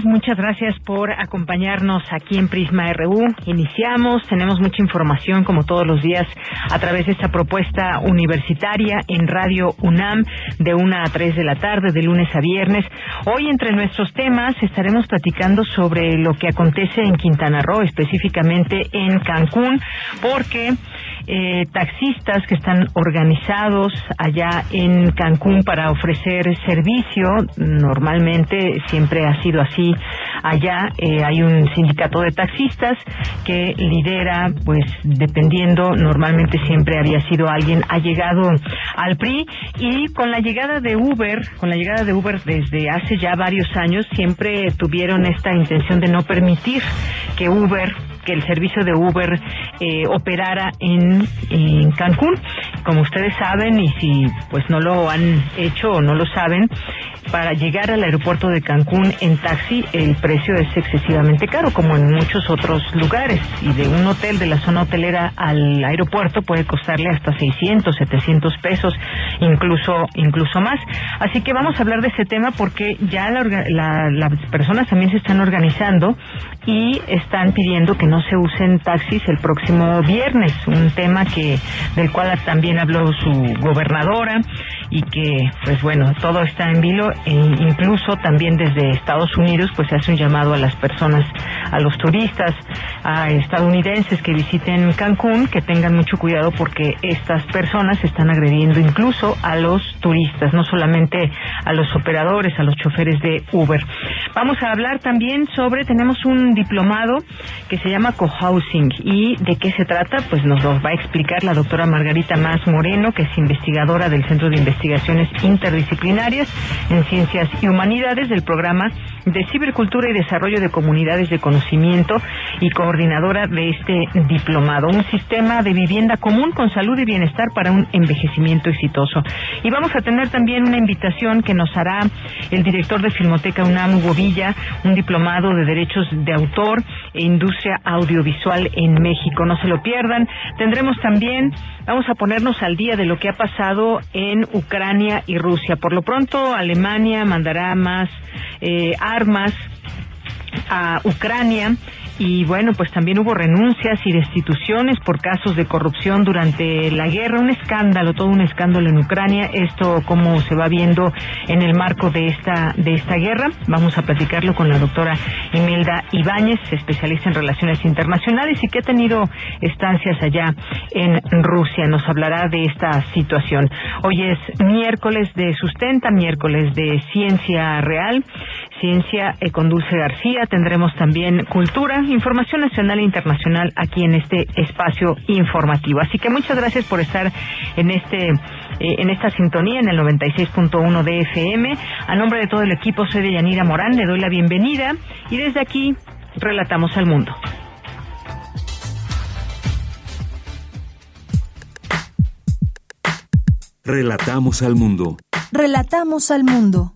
Muchas gracias por acompañarnos aquí en Prisma RU. Iniciamos, tenemos mucha información como todos los días a través de esta propuesta universitaria en Radio UNAM de 1 a 3 de la tarde, de lunes a viernes. Hoy entre nuestros temas estaremos platicando sobre lo que acontece en Quintana Roo, específicamente en Cancún, porque eh, taxistas que están organizados allá en Cancún para ofrecer servicio. Normalmente siempre ha sido así. Allá eh, hay un sindicato de taxistas que lidera, pues dependiendo, normalmente siempre había sido alguien ha llegado al PRI y con la llegada de Uber, con la llegada de Uber desde hace ya varios años, siempre tuvieron esta intención de no permitir que Uber que el servicio de Uber eh, operara en, en, Cancún. Como ustedes saben, y si pues no lo han hecho o no lo saben, para llegar al aeropuerto de Cancún en taxi el precio es excesivamente caro, como en muchos otros lugares. Y de un hotel de la zona hotelera al aeropuerto puede costarle hasta 600, 700 pesos, incluso, incluso más. Así que vamos a hablar de ese tema porque ya las personas también se están organizando y están pidiendo que no se usen taxis el próximo viernes, un tema que del cual también habló su gobernadora y que, pues bueno, todo está en vilo e incluso también desde Estados Unidos, pues se hace un llamado a las personas, a los turistas, a estadounidenses que visiten Cancún, que tengan mucho cuidado porque estas personas están agrediendo incluso a los turistas, no solamente a los operadores, a los choferes de Uber. Vamos a hablar también sobre, tenemos un diplomado que se llama Cohousing y de qué se trata, pues nos lo va a explicar la doctora Margarita Más Moreno, que es investigadora del Centro de Investigaciones Interdisciplinarias en Ciencias y Humanidades del programa de Cibercultura y Desarrollo de Comunidades de Conocimiento y coordinadora de este diplomado, un sistema de vivienda común con salud y bienestar para un envejecimiento exitoso. Y vamos a tener también una invitación que nos hará el director de Filmoteca UNAM, Hugo un diplomado de Derechos de Autor e Industria Audiovisual en México. No se lo pierdan. Tendremos también, vamos a ponernos al día de lo que ha pasado en Ucrania y Rusia. Por lo pronto, Alemania mandará más eh, armas a Ucrania y bueno, pues también hubo renuncias y destituciones por casos de corrupción durante la guerra, un escándalo, todo un escándalo en Ucrania, esto cómo se va viendo en el marco de esta de esta guerra. Vamos a platicarlo con la doctora Imelda Ibáñez, especialista en relaciones internacionales y que ha tenido estancias allá en Rusia. Nos hablará de esta situación. Hoy es miércoles de sustenta, miércoles de ciencia real, ciencia con Dulce García, tendremos también cultura información nacional e internacional aquí en este espacio informativo. Así que muchas gracias por estar en este eh, en esta sintonía en el 96.1 de FM. A nombre de todo el equipo soy de Yanira Morán, le doy la bienvenida y desde aquí relatamos al mundo. Relatamos al mundo. Relatamos al mundo.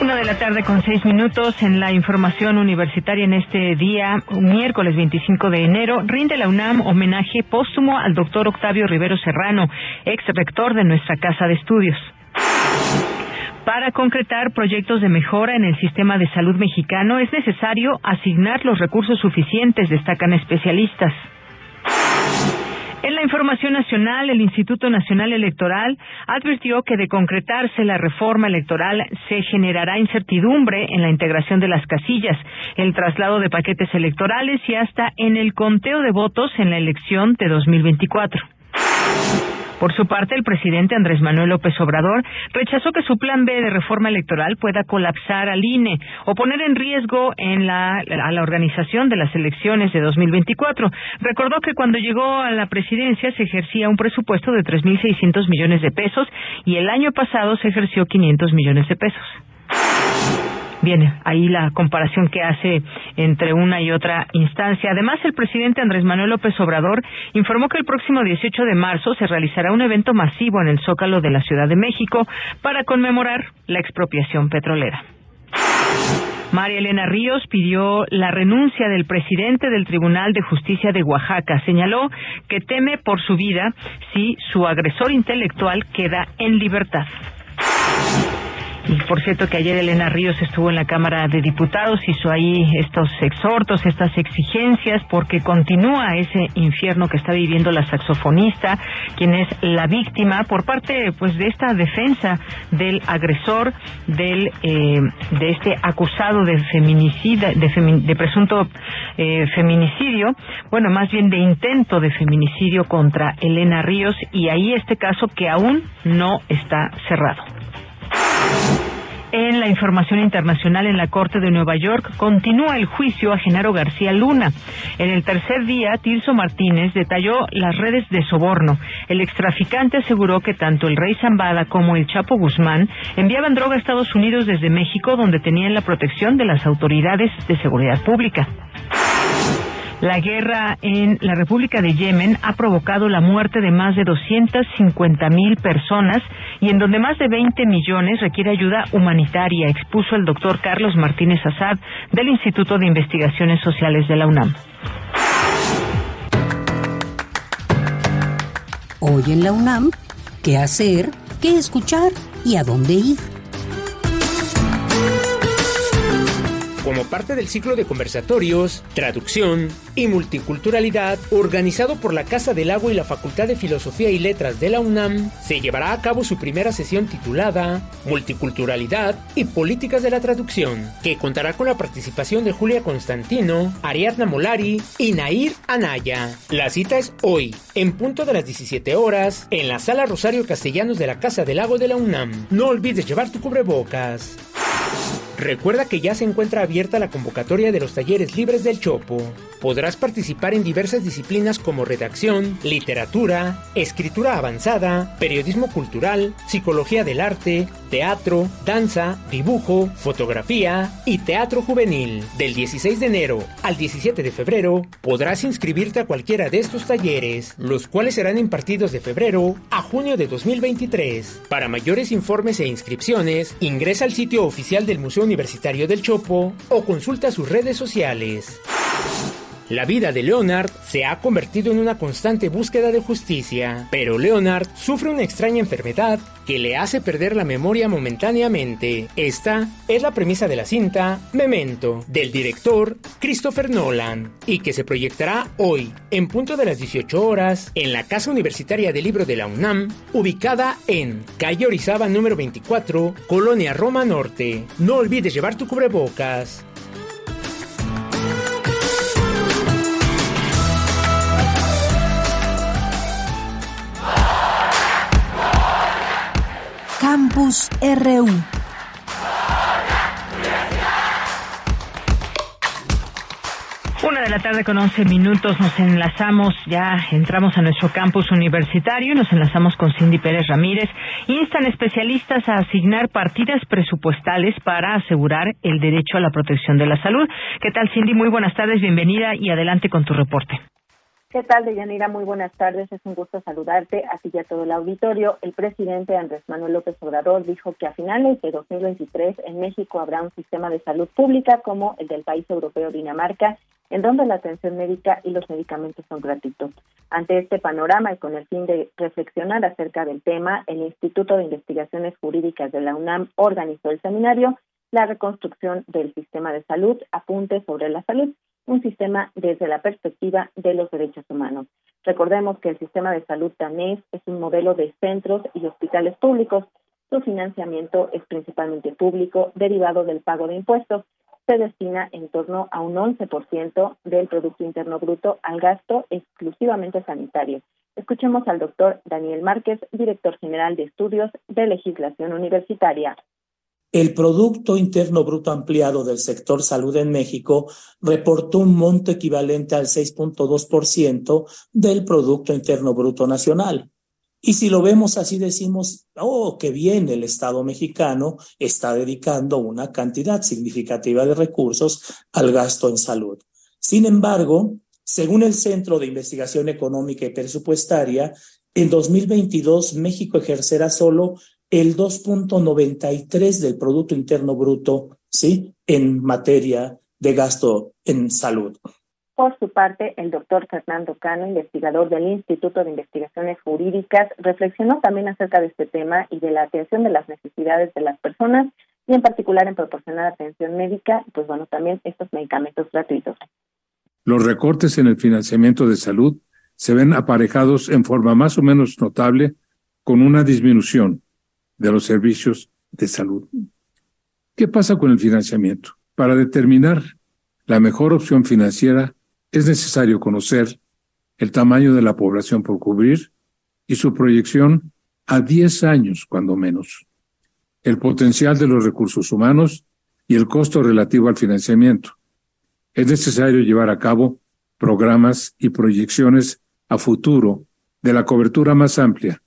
Una de la tarde con seis minutos en la información universitaria en este día, miércoles 25 de enero, rinde la UNAM homenaje póstumo al doctor Octavio Rivero Serrano, ex rector de nuestra Casa de Estudios. Para concretar proyectos de mejora en el sistema de salud mexicano es necesario asignar los recursos suficientes, destacan especialistas. En la información nacional, el Instituto Nacional Electoral advirtió que de concretarse la reforma electoral se generará incertidumbre en la integración de las casillas, el traslado de paquetes electorales y hasta en el conteo de votos en la elección de 2024. Por su parte, el presidente Andrés Manuel López Obrador rechazó que su plan B de reforma electoral pueda colapsar al INE o poner en riesgo en a la organización de las elecciones de 2024. Recordó que cuando llegó a la presidencia se ejercía un presupuesto de 3.600 millones de pesos y el año pasado se ejerció 500 millones de pesos. Viene ahí la comparación que hace entre una y otra instancia. Además, el presidente Andrés Manuel López Obrador informó que el próximo 18 de marzo se realizará un evento masivo en el Zócalo de la Ciudad de México para conmemorar la expropiación petrolera. María Elena Ríos pidió la renuncia del presidente del Tribunal de Justicia de Oaxaca. Señaló que teme por su vida si su agresor intelectual queda en libertad. Y por cierto que ayer Elena Ríos estuvo en la Cámara de Diputados, hizo ahí estos exhortos, estas exigencias, porque continúa ese infierno que está viviendo la saxofonista, quien es la víctima por parte pues de esta defensa del agresor, del eh, de este acusado de feminicida, de, presunto eh, feminicidio, bueno, más bien de intento de feminicidio contra Elena Ríos, y ahí este caso que aún no está cerrado. En la información internacional en la Corte de Nueva York continúa el juicio a Genaro García Luna. En el tercer día, Tirso Martínez detalló las redes de soborno. El extraficante aseguró que tanto el rey Zambada como el Chapo Guzmán enviaban droga a Estados Unidos desde México, donde tenían la protección de las autoridades de seguridad pública. La guerra en la República de Yemen ha provocado la muerte de más de 250 mil personas y en donde más de 20 millones requiere ayuda humanitaria, expuso el doctor Carlos Martínez Azad del Instituto de Investigaciones Sociales de la UNAM. Hoy en la UNAM, ¿qué hacer? ¿Qué escuchar? ¿Y a dónde ir? Como parte del ciclo de conversatorios, traducción y multiculturalidad organizado por la Casa del Agua y la Facultad de Filosofía y Letras de la UNAM, se llevará a cabo su primera sesión titulada Multiculturalidad y Políticas de la Traducción, que contará con la participación de Julia Constantino, Ariadna Molari y Nair Anaya. La cita es hoy, en punto de las 17 horas, en la Sala Rosario Castellanos de la Casa del Lago de la UNAM. No olvides llevar tu cubrebocas. Recuerda que ya se encuentra abierta la convocatoria de los talleres libres del Chopo. Podrás participar en diversas disciplinas como redacción, literatura, escritura avanzada, periodismo cultural, psicología del arte, teatro, danza, dibujo, fotografía y teatro juvenil. Del 16 de enero al 17 de febrero podrás inscribirte a cualquiera de estos talleres, los cuales serán impartidos de febrero a junio de 2023. Para mayores informes e inscripciones, ingresa al sitio oficial del Museo Universitario del Chopo o consulta sus redes sociales. La vida de Leonard se ha convertido en una constante búsqueda de justicia, pero Leonard sufre una extraña enfermedad que le hace perder la memoria momentáneamente. Esta es la premisa de la cinta Memento, del director Christopher Nolan, y que se proyectará hoy, en punto de las 18 horas, en la Casa Universitaria del Libro de la UNAM, ubicada en Calle Orizaba número 24, Colonia Roma Norte. No olvides llevar tu cubrebocas. Campus RU. Una de la tarde con 11 minutos nos enlazamos, ya entramos a nuestro campus universitario nos enlazamos con Cindy Pérez Ramírez. Instan especialistas a asignar partidas presupuestales para asegurar el derecho a la protección de la salud. ¿Qué tal Cindy? Muy buenas tardes, bienvenida y adelante con tu reporte. ¿Qué tal, Deyanira? Muy buenas tardes. Es un gusto saludarte, así ya todo el auditorio. El presidente Andrés Manuel López Obrador dijo que a finales de 2023 en México habrá un sistema de salud pública como el del país europeo Dinamarca, en donde la atención médica y los medicamentos son gratuitos. Ante este panorama y con el fin de reflexionar acerca del tema, el Instituto de Investigaciones Jurídicas de la UNAM organizó el seminario La reconstrucción del sistema de salud, apunte sobre la salud un sistema desde la perspectiva de los derechos humanos. Recordemos que el sistema de salud danés es un modelo de centros y hospitales públicos. Su financiamiento es principalmente público, derivado del pago de impuestos. Se destina en torno a un 11% del Producto Interno Bruto al gasto exclusivamente sanitario. Escuchemos al doctor Daniel Márquez, director general de estudios de legislación universitaria. El Producto Interno Bruto Ampliado del sector salud en México reportó un monto equivalente al 6.2% del Producto Interno Bruto Nacional. Y si lo vemos así, decimos, oh, qué bien, el Estado mexicano está dedicando una cantidad significativa de recursos al gasto en salud. Sin embargo, según el Centro de Investigación Económica y Presupuestaria, en 2022 México ejercerá solo el 2.93 del Producto Interno Bruto, ¿sí? En materia de gasto en salud. Por su parte, el doctor Fernando Cano, investigador del Instituto de Investigaciones Jurídicas, reflexionó también acerca de este tema y de la atención de las necesidades de las personas y en particular en proporcionar atención médica, pues bueno, también estos medicamentos gratuitos. Los recortes en el financiamiento de salud se ven aparejados en forma más o menos notable con una disminución de los servicios de salud. ¿Qué pasa con el financiamiento? Para determinar la mejor opción financiera es necesario conocer el tamaño de la población por cubrir y su proyección a 10 años, cuando menos, el potencial de los recursos humanos y el costo relativo al financiamiento. Es necesario llevar a cabo programas y proyecciones a futuro de la cobertura más amplia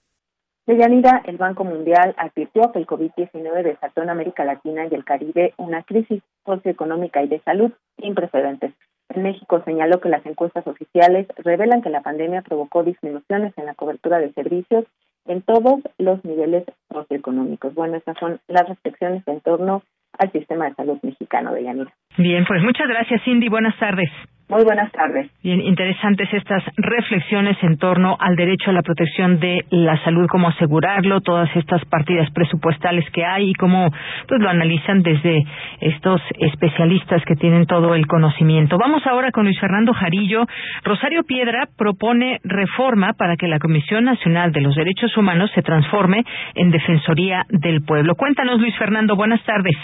Deyanira, el Banco Mundial advirtió que el COVID-19 desató en América Latina y el Caribe una crisis socioeconómica y de salud sin precedentes. En México señaló que las encuestas oficiales revelan que la pandemia provocó disminuciones en la cobertura de servicios en todos los niveles socioeconómicos. Bueno, estas son las restricciones en torno al sistema de salud mexicano de Yanira. Bien, pues muchas gracias, Cindy. Buenas tardes. Muy buenas tardes. Bien, interesantes estas reflexiones en torno al derecho a la protección de la salud, cómo asegurarlo, todas estas partidas presupuestales que hay y cómo pues lo analizan desde estos especialistas que tienen todo el conocimiento. Vamos ahora con Luis Fernando Jarillo. Rosario Piedra propone reforma para que la Comisión Nacional de los Derechos Humanos se transforme en Defensoría del Pueblo. Cuéntanos, Luis Fernando. Buenas tardes.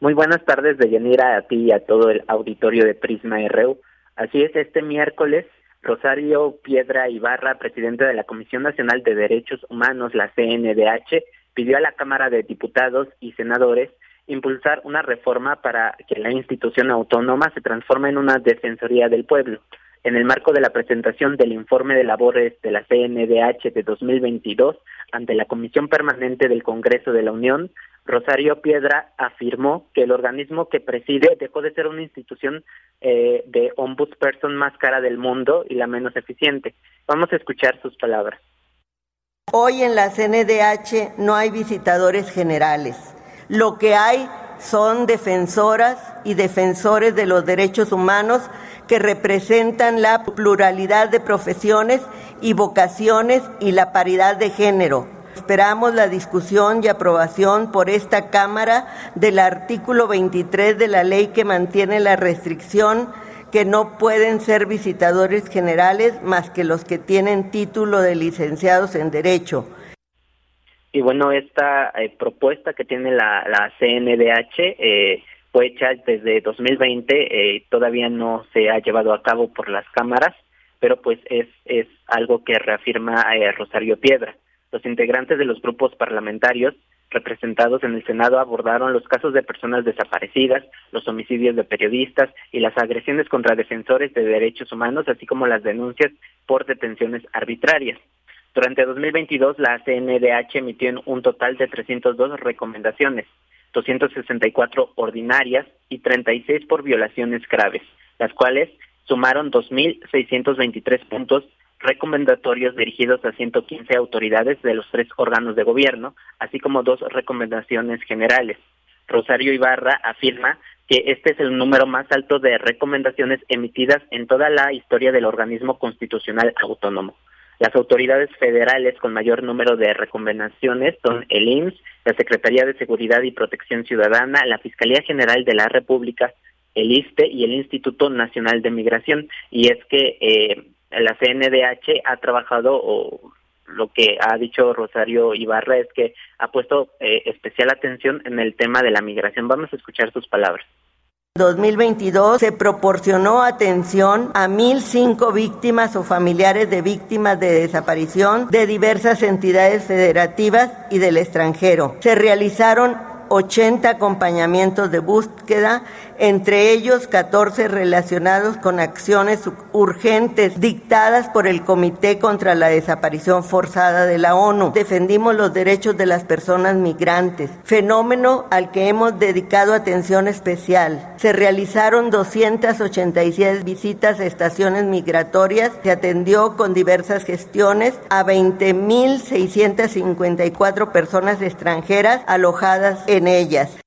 Muy buenas tardes, Deyanira, a ti y a todo el auditorio de Prisma RU. Así es, este miércoles, Rosario Piedra Ibarra, presidente de la Comisión Nacional de Derechos Humanos, la CNDH, pidió a la Cámara de Diputados y Senadores impulsar una reforma para que la institución autónoma se transforme en una defensoría del pueblo. En el marco de la presentación del informe de labores de la CNDH de 2022 ante la Comisión Permanente del Congreso de la Unión, Rosario Piedra afirmó que el organismo que preside dejó de ser una institución eh, de ombudsperson más cara del mundo y la menos eficiente. Vamos a escuchar sus palabras. Hoy en la CNDH no hay visitadores generales. Lo que hay son defensoras y defensores de los derechos humanos que representan la pluralidad de profesiones y vocaciones y la paridad de género Esperamos la discusión y aprobación por esta Cámara del artículo 23 de la ley que mantiene la restricción que no pueden ser visitadores generales más que los que tienen título de licenciados en Derecho. Y bueno, esta eh, propuesta que tiene la, CNDH eh, fue hecha desde 2020, eh, todavía no se ha llevado a cabo por las cámaras, pero pues es, es algo que reafirma Rosario Piedra. Los integrantes de los grupos parlamentarios representados en el Senado abordaron los casos de personas desaparecidas, los homicidios de periodistas y las agresiones contra defensores de derechos humanos, así como las denuncias por detenciones arbitrarias. Durante 2022, la CNDH emitió un total de 302 recomendaciones, 264 ordinarias y 36 por violaciones graves, las cuales sumaron 2.623 puntos recomendatorios dirigidos a 115 autoridades de los tres órganos de gobierno, así como dos recomendaciones generales. Rosario Ibarra afirma que este es el número más alto de recomendaciones emitidas en toda la historia del organismo constitucional autónomo. Las autoridades federales con mayor número de recomendaciones son el IMSS, la Secretaría de Seguridad y Protección Ciudadana, la Fiscalía General de la República, el ISTE y el Instituto Nacional de Migración. Y es que eh, la CNDH ha trabajado o lo que ha dicho Rosario Ibarra es que ha puesto eh, especial atención en el tema de la migración. Vamos a escuchar sus palabras. 2022 se proporcionó atención a 1.005 víctimas o familiares de víctimas de desaparición de diversas entidades federativas y del extranjero. Se realizaron 80 acompañamientos de búsqueda, entre ellos 14 relacionados con acciones urgentes dictadas por el Comité contra la Desaparición Forzada de la ONU. Defendimos los derechos de las personas migrantes, fenómeno al que hemos dedicado atención especial. Se realizaron 286 visitas a estaciones migratorias, se atendió con diversas gestiones a 20.654 personas extranjeras alojadas en ellas.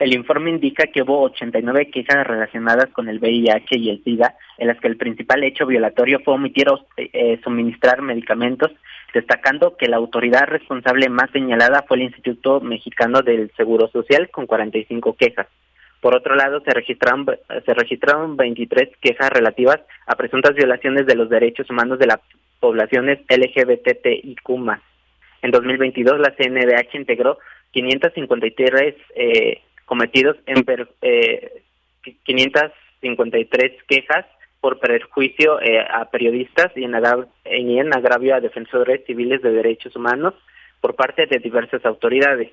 El informe indica que hubo 89 quejas relacionadas con el VIH y el SIDA, en las que el principal hecho violatorio fue omitir o eh, suministrar medicamentos, destacando que la autoridad responsable más señalada fue el Instituto Mexicano del Seguro Social, con 45 quejas. Por otro lado, se registraron, se registraron 23 quejas relativas a presuntas violaciones de los derechos humanos de las poblaciones LGBTIQ+. En 2022, la CNDH integró 553 eh, cometidos en eh, 553 quejas por perjuicio eh, a periodistas y en, y en agravio a defensores civiles de derechos humanos por parte de diversas autoridades.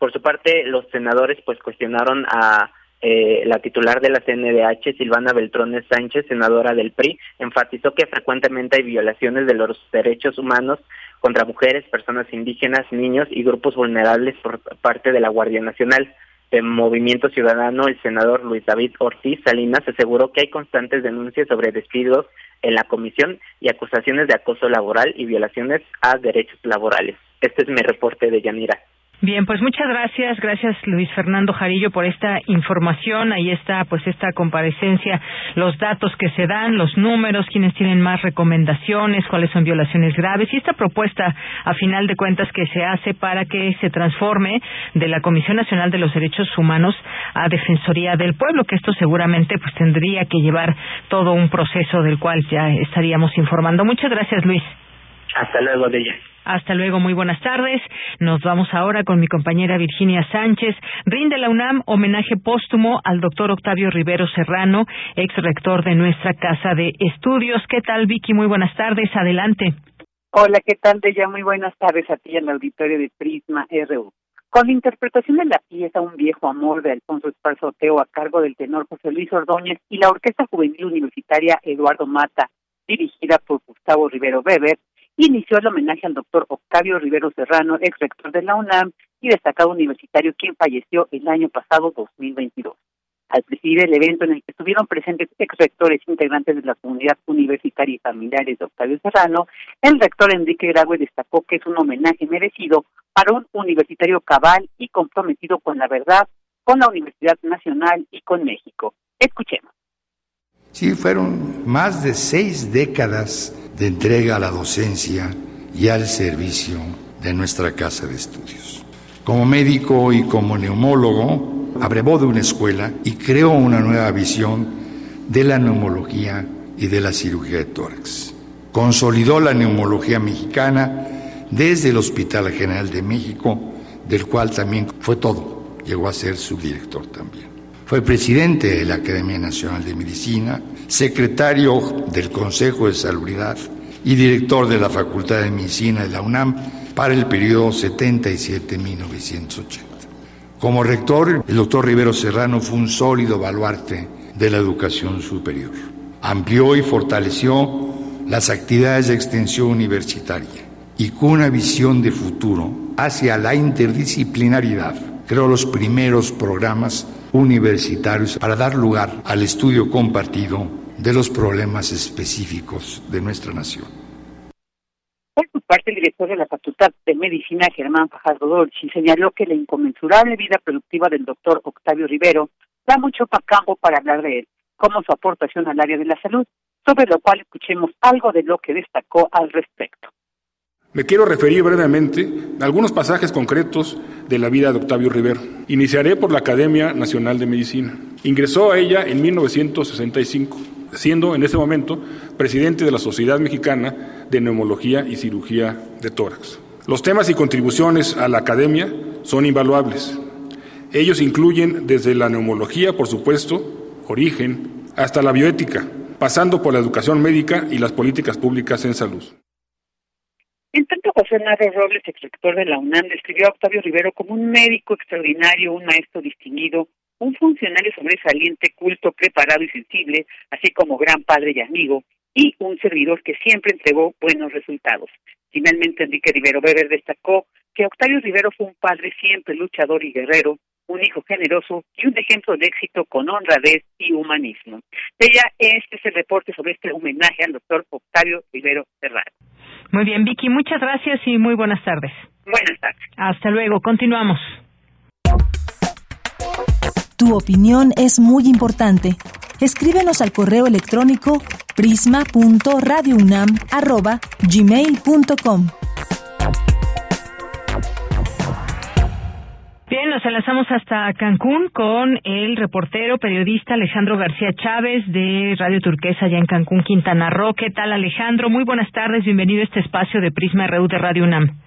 Por su parte, los senadores pues cuestionaron a eh, la titular de la CNDH, Silvana Beltrones Sánchez, senadora del PRI, enfatizó que frecuentemente hay violaciones de los derechos humanos contra mujeres, personas indígenas, niños y grupos vulnerables por parte de la Guardia Nacional. De Movimiento Ciudadano, el senador Luis David Ortiz Salinas aseguró que hay constantes denuncias sobre despidos en la comisión y acusaciones de acoso laboral y violaciones a derechos laborales. Este es mi reporte de Yanira. Bien, pues muchas gracias, gracias Luis Fernando Jarillo por esta información. Ahí está, pues esta comparecencia, los datos que se dan, los números, quienes tienen más recomendaciones, cuáles son violaciones graves y esta propuesta, a final de cuentas, que se hace para que se transforme de la Comisión Nacional de los Derechos Humanos a Defensoría del Pueblo, que esto seguramente pues tendría que llevar todo un proceso del cual ya estaríamos informando. Muchas gracias, Luis. Hasta luego, ella. Hasta luego, muy buenas tardes. Nos vamos ahora con mi compañera Virginia Sánchez. Rinde la UNAM homenaje póstumo al doctor Octavio Rivero Serrano, ex rector de nuestra Casa de Estudios. ¿Qué tal, Vicky? Muy buenas tardes. Adelante. Hola, ¿qué tal, Deya? Muy buenas tardes a ti en el auditorio de Prisma RU. Con la interpretación de la pieza Un viejo amor de Alfonso Esparzo Oteo a cargo del tenor José Luis Ordóñez y la Orquesta Juvenil Universitaria Eduardo Mata, dirigida por Gustavo Rivero Weber, inició el homenaje al doctor Octavio Rivero Serrano, ex rector de la UNAM y destacado universitario, quien falleció el año pasado 2022. Al presidir el evento en el que estuvieron presentes ex rectores integrantes de la comunidad universitaria y familiares de Octavio Serrano, el rector Enrique Graue destacó que es un homenaje merecido para un universitario cabal y comprometido con la verdad, con la Universidad Nacional y con México. Escuchemos. Sí, fueron más de seis décadas de entrega a la docencia y al servicio de nuestra casa de estudios. Como médico y como neumólogo, abrevó de una escuela y creó una nueva visión de la neumología y de la cirugía de tórax. Consolidó la neumología mexicana desde el Hospital General de México, del cual también fue todo, llegó a ser subdirector también. Fue presidente de la Academia Nacional de Medicina, secretario del Consejo de Salubridad y director de la Facultad de Medicina de la UNAM para el periodo 77-1980. Como rector, el doctor Rivero Serrano fue un sólido baluarte de la educación superior. Amplió y fortaleció las actividades de extensión universitaria y con una visión de futuro hacia la interdisciplinaridad creó los primeros programas universitarios para dar lugar al estudio compartido de los problemas específicos de nuestra nación. Por su parte, el director de la Facultad de Medicina, Germán Fajardo Dolci, señaló que la inconmensurable vida productiva del doctor Octavio Rivero da mucho campo para hablar de él, como su aportación al área de la salud, sobre lo cual escuchemos algo de lo que destacó al respecto. Me quiero referir brevemente a algunos pasajes concretos de la vida de Octavio Rivero. Iniciaré por la Academia Nacional de Medicina. Ingresó a ella en 1965, siendo en ese momento presidente de la Sociedad Mexicana de Neumología y Cirugía de Tórax. Los temas y contribuciones a la academia son invaluables. Ellos incluyen desde la neumología, por supuesto, origen, hasta la bioética, pasando por la educación médica y las políticas públicas en salud. En tanto, José Narro Robles, exrector de la UNAM, describió a Octavio Rivero como un médico extraordinario, un maestro distinguido, un funcionario sobresaliente, culto, preparado y sensible, así como gran padre y amigo, y un servidor que siempre entregó buenos resultados. Finalmente, Enrique Rivero Weber destacó que Octavio Rivero fue un padre siempre luchador y guerrero, un hijo generoso y un ejemplo de éxito con honradez y humanismo. Ella, este es el reporte sobre este homenaje al doctor Octavio Rivero Ferrari. Muy bien, Vicky, muchas gracias y muy buenas tardes. Buenas tardes. Hasta luego, continuamos. Tu opinión es muy importante. Escríbenos al correo electrónico prisma.radiounam@gmail.com. Bien, nos enlazamos hasta Cancún con el reportero periodista Alejandro García Chávez de Radio Turquesa allá en Cancún, Quintana Roo. ¿Qué tal, Alejandro? Muy buenas tardes, bienvenido a este espacio de Prisma RU Radio UNAM.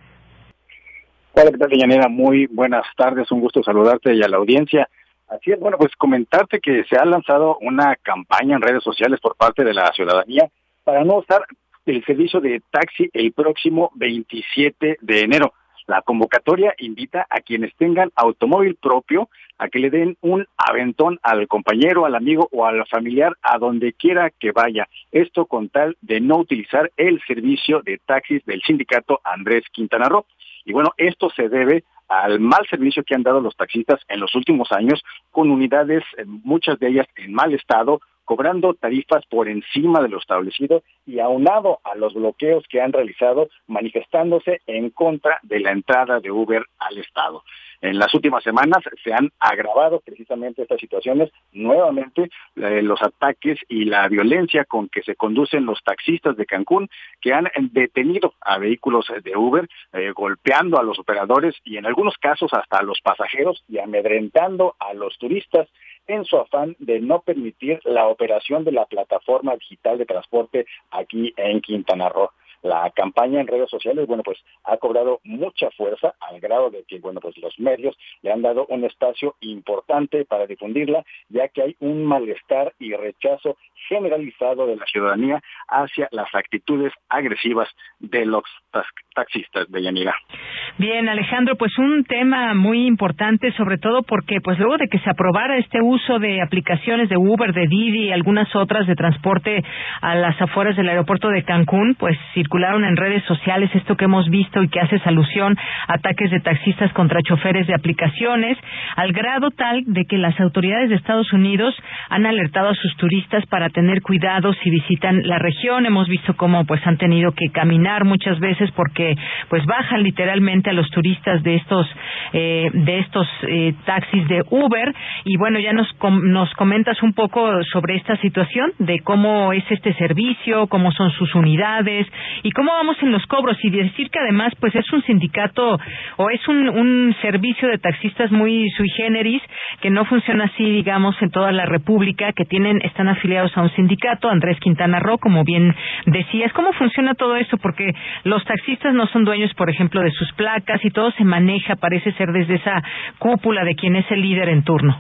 Hola, ¿qué tal, Yanera? Muy buenas tardes, un gusto saludarte y a la audiencia. Así es, bueno, pues comentarte que se ha lanzado una campaña en redes sociales por parte de la ciudadanía para no usar el servicio de taxi el próximo 27 de enero. La convocatoria invita a quienes tengan automóvil propio a que le den un aventón al compañero, al amigo o al familiar a donde quiera que vaya. Esto con tal de no utilizar el servicio de taxis del sindicato Andrés Quintana Roo. Y bueno, esto se debe al mal servicio que han dado los taxistas en los últimos años, con unidades, eh, muchas de ellas en mal estado, cobrando tarifas por encima de lo establecido y aunado a los bloqueos que han realizado manifestándose en contra de la entrada de Uber al Estado. En las últimas semanas se han agravado precisamente estas situaciones, nuevamente eh, los ataques y la violencia con que se conducen los taxistas de Cancún, que han detenido a vehículos de Uber, eh, golpeando a los operadores y en algunos casos hasta a los pasajeros y amedrentando a los turistas en su afán de no permitir la operación de la plataforma digital de transporte aquí en Quintana Roo la campaña en redes sociales, bueno, pues ha cobrado mucha fuerza al grado de que, bueno, pues los medios le han dado un espacio importante para difundirla, ya que hay un malestar y rechazo generalizado de la ciudadanía hacia las actitudes agresivas de los taxistas de Yanira. Bien, Alejandro, pues un tema muy importante, sobre todo porque, pues luego de que se aprobara este uso de aplicaciones de Uber, de Didi y algunas otras de transporte a las afueras del aeropuerto de Cancún, pues circularon en redes sociales esto que hemos visto y que hace alusión ataques de taxistas contra choferes de aplicaciones, al grado tal de que las autoridades de Estados Unidos han alertado a sus turistas para tener cuidado si visitan la región. Hemos visto cómo pues han tenido que caminar muchas veces porque pues bajan literalmente a los turistas de estos eh, de estos eh, taxis de Uber y bueno ya nos nos comentas un poco sobre esta situación de cómo es este servicio, cómo son sus unidades y cómo vamos en los cobros y decir que además pues es un sindicato o es un, un servicio de taxistas muy sui generis que no funciona así digamos en toda la República que tienen están afiliados a un sindicato Andrés Quintana Roo como bien decías cómo funciona todo esto porque los taxistas no son dueños por ejemplo de sus placas y todo se maneja parece ser desde esa cúpula de quien es el líder en turno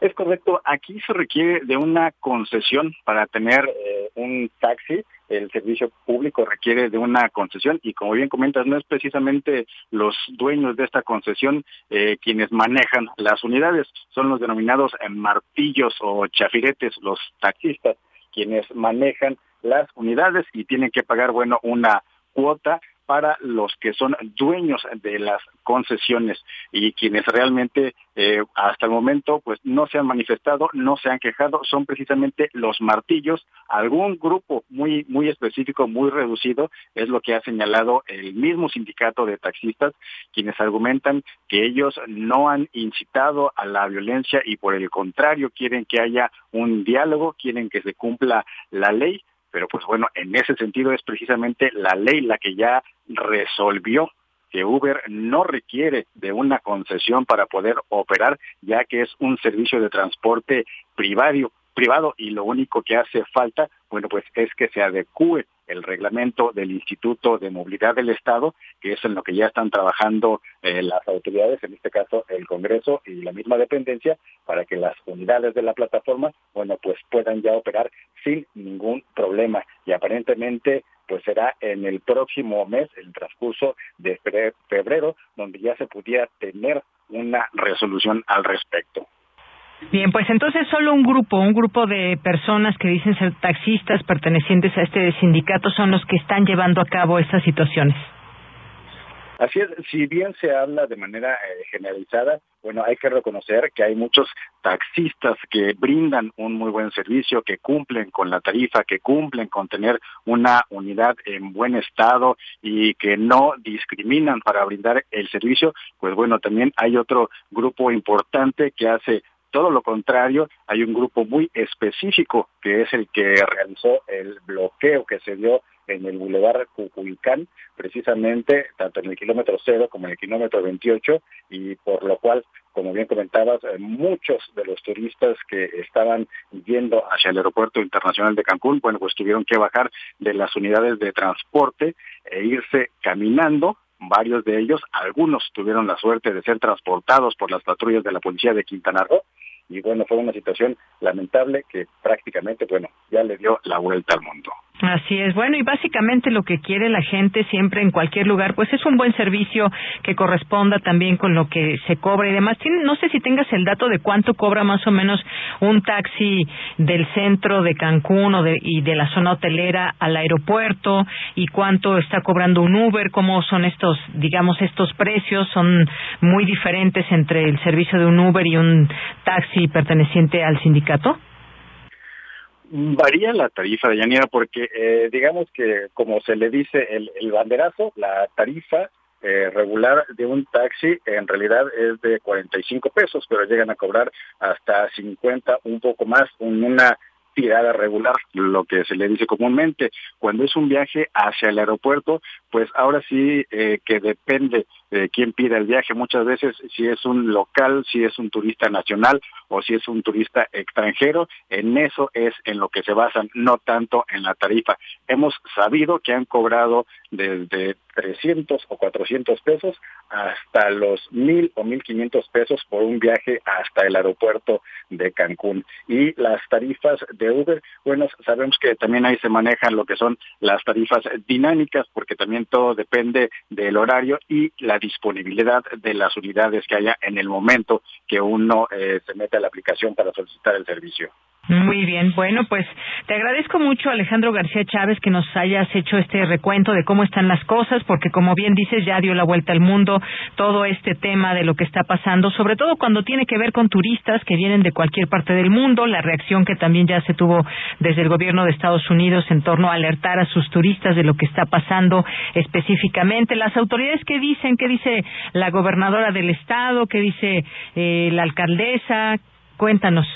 es correcto. Aquí se requiere de una concesión para tener eh, un taxi. El servicio público requiere de una concesión y como bien comentas, no es precisamente los dueños de esta concesión eh, quienes manejan las unidades, son los denominados eh, martillos o chafiretes, los taxistas, quienes manejan las unidades y tienen que pagar, bueno, una cuota para los que son dueños de las concesiones y quienes realmente eh, hasta el momento pues no se han manifestado, no se han quejado, son precisamente los martillos, algún grupo muy muy específico, muy reducido, es lo que ha señalado el mismo sindicato de taxistas, quienes argumentan que ellos no han incitado a la violencia y por el contrario quieren que haya un diálogo, quieren que se cumpla la ley pero pues bueno, en ese sentido es precisamente la ley la que ya resolvió que Uber no requiere de una concesión para poder operar, ya que es un servicio de transporte privado, privado y lo único que hace falta, bueno, pues es que se adecue el reglamento del Instituto de Movilidad del Estado, que es en lo que ya están trabajando eh, las autoridades, en este caso el Congreso y la misma dependencia, para que las unidades de la plataforma, bueno, pues puedan ya operar sin ningún problema. Y aparentemente, pues será en el próximo mes, el transcurso de febrero, donde ya se pudiera tener una resolución al respecto. Bien, pues entonces solo un grupo, un grupo de personas que dicen ser taxistas pertenecientes a este sindicato son los que están llevando a cabo estas situaciones. Así es, si bien se habla de manera eh, generalizada, bueno, hay que reconocer que hay muchos taxistas que brindan un muy buen servicio, que cumplen con la tarifa, que cumplen con tener una unidad en buen estado y que no discriminan para brindar el servicio, pues bueno, también hay otro grupo importante que hace todo lo contrario, hay un grupo muy específico que es el que realizó el bloqueo que se dio en el Boulevard Cucuicán, precisamente tanto en el kilómetro cero como en el kilómetro 28, y por lo cual, como bien comentabas, eh, muchos de los turistas que estaban yendo hacia el aeropuerto internacional de Cancún, bueno, pues tuvieron que bajar de las unidades de transporte e irse caminando varios de ellos, algunos tuvieron la suerte de ser transportados por las patrullas de la policía de Quintana Roo y bueno, fue una situación lamentable que prácticamente, bueno, ya le dio la vuelta al mundo. Así es. Bueno, y básicamente lo que quiere la gente siempre en cualquier lugar, pues es un buen servicio que corresponda también con lo que se cobra y demás. No sé si tengas el dato de cuánto cobra más o menos un taxi del centro de Cancún o de, y de la zona hotelera al aeropuerto y cuánto está cobrando un Uber, cómo son estos, digamos, estos precios, son muy diferentes entre el servicio de un Uber y un taxi perteneciente al sindicato. Varía la tarifa de Yanira porque eh, digamos que como se le dice el, el banderazo, la tarifa eh, regular de un taxi en realidad es de 45 pesos, pero llegan a cobrar hasta 50, un poco más, una tirada regular, lo que se le dice comúnmente. Cuando es un viaje hacia el aeropuerto, pues ahora sí eh, que depende de quién pida el viaje. Muchas veces si es un local, si es un turista nacional o si es un turista extranjero, en eso es en lo que se basan, no tanto en la tarifa. Hemos sabido que han cobrado desde 300 o 400 pesos hasta los 1000 o 1500 pesos por un viaje hasta el aeropuerto de Cancún. Y las tarifas de Uber, bueno, sabemos que también ahí se manejan lo que son las tarifas dinámicas, porque también todo depende del horario y la disponibilidad de las unidades que haya en el momento que uno eh, se mete a la aplicación para solicitar el servicio. Muy bien, bueno, pues te agradezco mucho Alejandro García Chávez que nos hayas hecho este recuento de cómo están las cosas, porque como bien dices, ya dio la vuelta al mundo todo este tema de lo que está pasando, sobre todo cuando tiene que ver con turistas que vienen de cualquier parte del mundo, la reacción que también ya se tuvo desde el gobierno de Estados Unidos en torno a alertar a sus turistas de lo que está pasando específicamente. Las autoridades que dicen, qué dice la gobernadora del estado, qué dice eh, la alcaldesa, cuéntanos.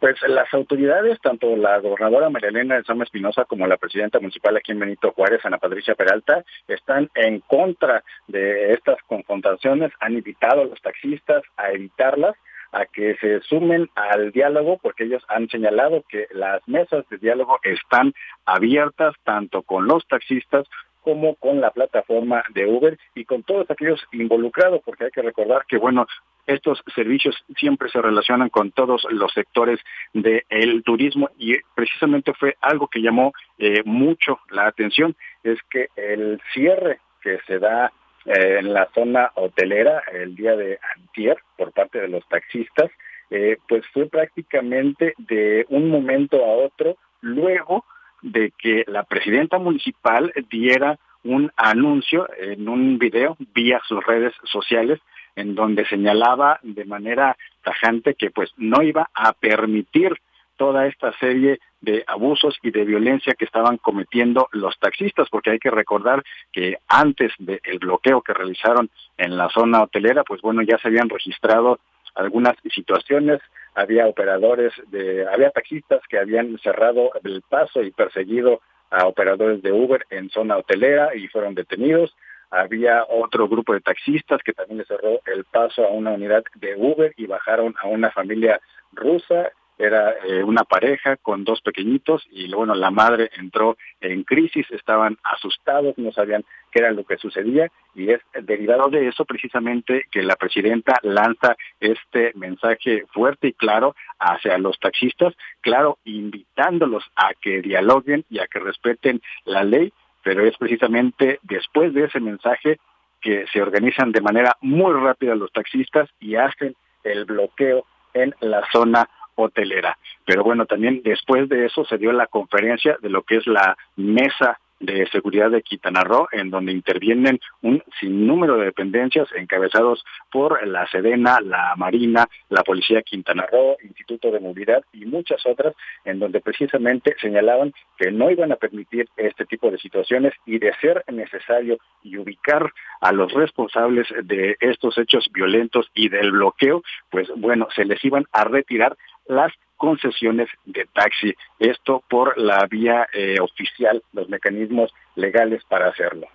Pues las autoridades, tanto la gobernadora María Elena de Sama Espinosa como la presidenta municipal aquí en Benito Juárez, Ana Patricia Peralta, están en contra de estas confrontaciones, han invitado a los taxistas a evitarlas a que se sumen al diálogo porque ellos han señalado que las mesas de diálogo están abiertas tanto con los taxistas como con la plataforma de Uber y con todos aquellos involucrados, porque hay que recordar que, bueno, estos servicios siempre se relacionan con todos los sectores del turismo y precisamente fue algo que llamó eh, mucho la atención, es que el cierre que se da eh, en la zona hotelera el día de antier por parte de los taxistas, eh, pues fue prácticamente de un momento a otro luego de que la presidenta municipal diera un anuncio en un video vía sus redes sociales en donde señalaba de manera tajante que pues no iba a permitir toda esta serie de abusos y de violencia que estaban cometiendo los taxistas, porque hay que recordar que antes del bloqueo que realizaron en la zona hotelera, pues bueno, ya se habían registrado algunas situaciones, había operadores de, había taxistas que habían cerrado el paso y perseguido a operadores de Uber en zona hotelera y fueron detenidos. Había otro grupo de taxistas que también le cerró el paso a una unidad de Uber y bajaron a una familia rusa. Era eh, una pareja con dos pequeñitos y bueno, la madre entró en crisis, estaban asustados, no sabían qué era lo que sucedía y es derivado de eso precisamente que la presidenta lanza este mensaje fuerte y claro hacia los taxistas, claro, invitándolos a que dialoguen y a que respeten la ley, pero es precisamente después de ese mensaje que se organizan de manera muy rápida los taxistas y hacen el bloqueo en la zona hotelera. Pero bueno, también después de eso se dio la conferencia de lo que es la mesa de seguridad de Quintana Roo, en donde intervienen un sinnúmero de dependencias encabezados por la Sedena, la Marina, la Policía Quintana Roo, Instituto de Movilidad y muchas otras, en donde precisamente señalaban que no iban a permitir este tipo de situaciones y de ser necesario y ubicar a los responsables de estos hechos violentos y del bloqueo, pues bueno, se les iban a retirar las concesiones de taxi. Esto por la vía eh, oficial, los mecanismos legales para hacerlo.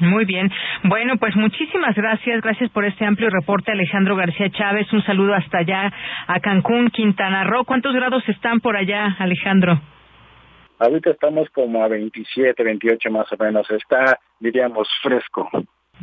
Muy bien. Bueno, pues muchísimas gracias. Gracias por este amplio reporte, Alejandro García Chávez. Un saludo hasta allá, a Cancún, Quintana Roo. ¿Cuántos grados están por allá, Alejandro? Ahorita estamos como a 27, 28 más o menos. Está, diríamos, fresco.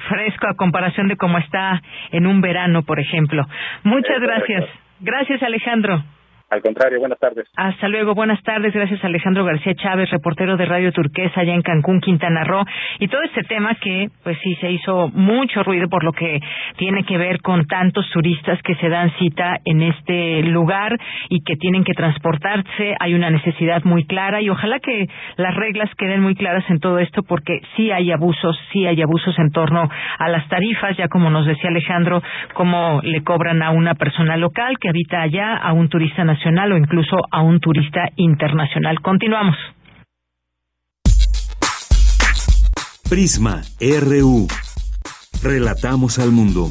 Fresco a comparación de cómo está en un verano, por ejemplo. Muchas gracias. Gracias, Alejandro. Al contrario, buenas tardes. Hasta luego, buenas tardes. Gracias Alejandro García Chávez, reportero de Radio Turquesa allá en Cancún, Quintana Roo. Y todo este tema que, pues sí, se hizo mucho ruido por lo que tiene que ver con tantos turistas que se dan cita en este lugar y que tienen que transportarse. Hay una necesidad muy clara y ojalá que las reglas queden muy claras en todo esto porque sí hay abusos, sí hay abusos en torno a las tarifas, ya como nos decía Alejandro, cómo le cobran a una persona local que habita allá, a un turista nacional o incluso a un turista internacional. Continuamos. Prisma RU. Relatamos al mundo.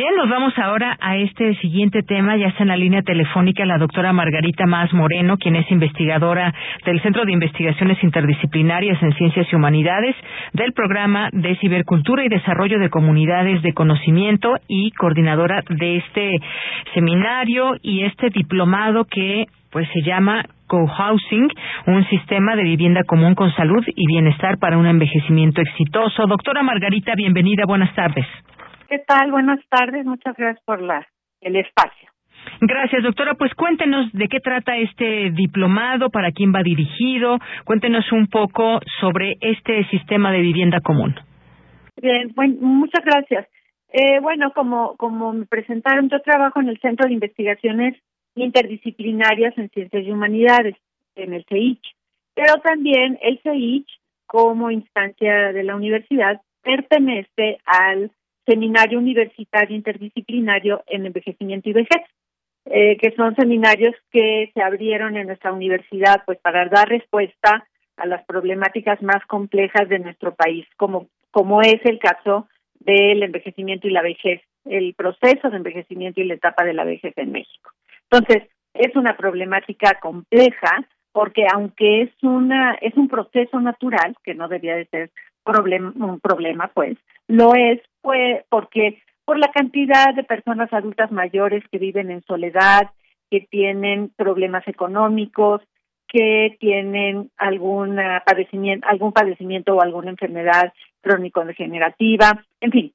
Bien, nos vamos ahora a este siguiente tema. Ya está en la línea telefónica la doctora Margarita Más Moreno, quien es investigadora del Centro de Investigaciones Interdisciplinarias en Ciencias y Humanidades del programa de Cibercultura y Desarrollo de Comunidades de Conocimiento y coordinadora de este seminario y este diplomado que pues se llama cohousing, un sistema de vivienda común con salud y bienestar para un envejecimiento exitoso. Doctora Margarita, bienvenida, buenas tardes. ¿Qué tal? Buenas tardes. Muchas gracias por la, el espacio. Gracias, doctora. Pues cuéntenos de qué trata este diplomado, para quién va dirigido. Cuéntenos un poco sobre este sistema de vivienda común. Bien, bueno, muchas gracias. Eh, bueno, como, como me presentaron, yo trabajo en el Centro de Investigaciones Interdisciplinarias en Ciencias y Humanidades, en el CEICH, pero también el CEICH, como instancia de la universidad, pertenece al Seminario Universitario Interdisciplinario en Envejecimiento y Vejez, eh, que son seminarios que se abrieron en nuestra universidad pues para dar respuesta a las problemáticas más complejas de nuestro país, como, como es el caso del envejecimiento y la vejez, el proceso de envejecimiento y la etapa de la vejez en México. Entonces, es una problemática compleja porque aunque es una es un proceso natural que no debía de ser un problema, pues, lo es pues, porque por la cantidad de personas adultas mayores que viven en soledad, que tienen problemas económicos, que tienen algún padecimiento, algún padecimiento o alguna enfermedad crónico-degenerativa, en fin,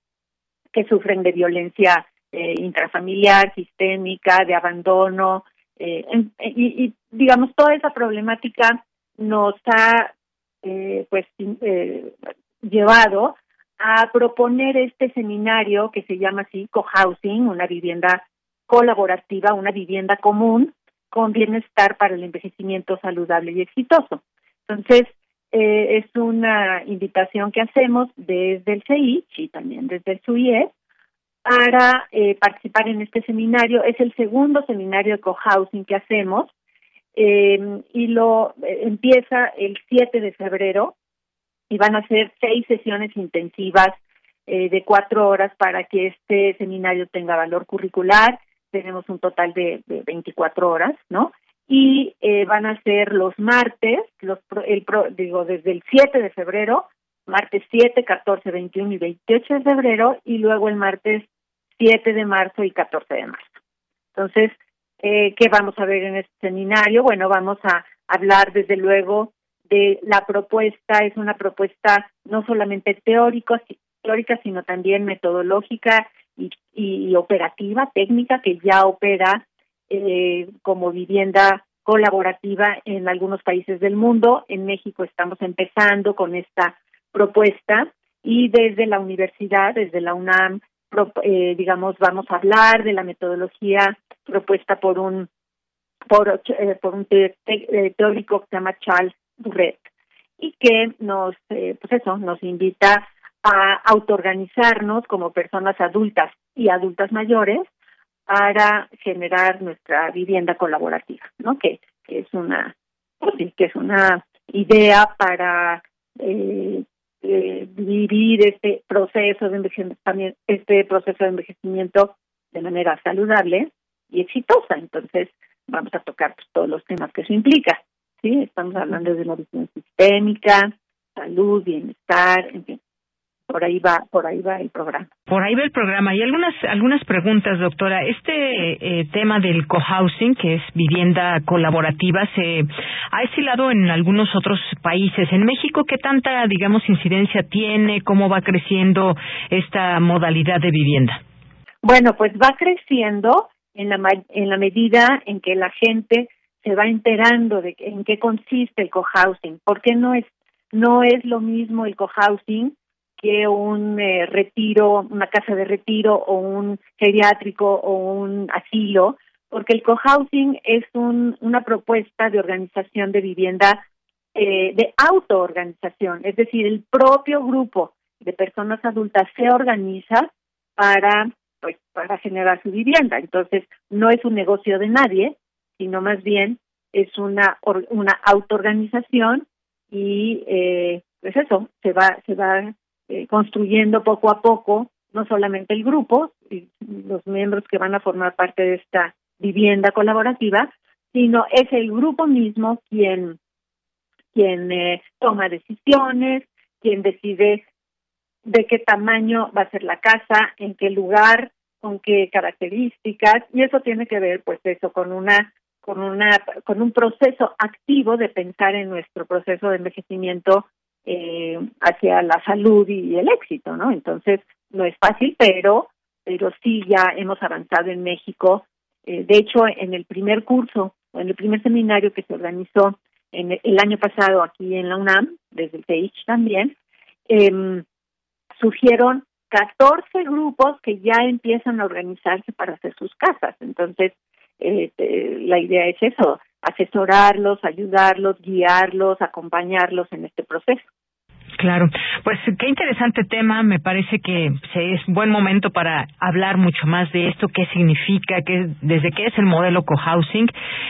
que sufren de violencia eh, intrafamiliar, sistémica, de abandono, eh, y, y, digamos toda esa problemática nos ha eh, pues eh, llevado a proponer este seminario que se llama así cohousing, una vivienda colaborativa, una vivienda común con bienestar para el envejecimiento saludable y exitoso. Entonces, eh, es una invitación que hacemos desde el CI y también desde el SUIE para eh, participar en este seminario. Es el segundo seminario de cohousing que hacemos eh, y lo empieza el 7 de febrero y van a ser seis sesiones intensivas eh, de cuatro horas para que este seminario tenga valor curricular. Tenemos un total de, de 24 horas, ¿no? Y eh, van a ser los martes, los el digo, desde el 7 de febrero, martes 7, 14, 21 y 28 de febrero, y luego el martes 7 de marzo y 14 de marzo. Entonces, eh, ¿qué vamos a ver en este seminario? Bueno, vamos a hablar desde luego de la propuesta, es una propuesta no solamente teórico, teórica, sino también metodológica y, operativa, técnica, que ya opera eh, como vivienda colaborativa en algunos países del mundo. En México estamos empezando con esta propuesta y desde la universidad, desde la UNAM, eh, digamos, vamos a hablar de la metodología propuesta por un por, eh, por un teórico que se llama Charles Burret y que nos, pues eso, nos invita a autoorganizarnos como personas adultas y adultas mayores para generar nuestra vivienda colaborativa, ¿no? Que, es una, pues que es una idea para eh, eh, vivir este proceso de envejecimiento, este proceso de envejecimiento de manera saludable y exitosa. Entonces, vamos a tocar pues, todos los temas que eso implica. ¿Sí? Estamos hablando de una visión sistémica, salud, bienestar, en fin, por ahí va por ahí va el programa. Por ahí va el programa. Y algunas algunas preguntas doctora. Este eh, tema del cohousing que es vivienda colaborativa se ha estilado en algunos otros países en México qué tanta digamos incidencia tiene cómo va creciendo esta modalidad de vivienda bueno pues va creciendo en la en la medida en que la gente se va enterando de en qué consiste el cohousing. Porque no es no es lo mismo el cohousing que un eh, retiro, una casa de retiro o un geriátrico o un asilo, porque el cohousing es un, una propuesta de organización de vivienda, eh, de autoorganización, es decir, el propio grupo de personas adultas se organiza para pues para generar su vivienda. Entonces, no es un negocio de nadie, sino más bien es una una autoorganización y eh, pues eso se va se va eh, construyendo poco a poco, no solamente el grupo, y los miembros que van a formar parte de esta vivienda colaborativa, sino es el grupo mismo quien, quien eh, toma decisiones, quien decide de qué tamaño va a ser la casa, en qué lugar, con qué características, y eso tiene que ver, pues, eso, con una con una con un proceso activo de pensar en nuestro proceso de envejecimiento eh, hacia la salud y el éxito, ¿no? Entonces, no es fácil, pero, pero sí ya hemos avanzado en México. Eh, de hecho, en el primer curso, en el primer seminario que se organizó en el, año pasado aquí en la UNAM, desde el TEICH también, eh, surgieron 14 grupos que ya empiezan a organizarse para hacer sus casas. Entonces, eh, la idea es eso, asesorarlos, ayudarlos, guiarlos, acompañarlos en este proceso. Claro, pues qué interesante tema. Me parece que es buen momento para hablar mucho más de esto, qué significa, qué, desde qué es el modelo cohousing,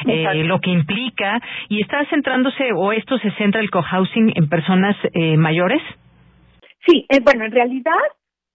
eh, lo que implica. ¿Y está centrándose o esto se centra el cohousing en personas eh, mayores? Sí, eh, bueno, en realidad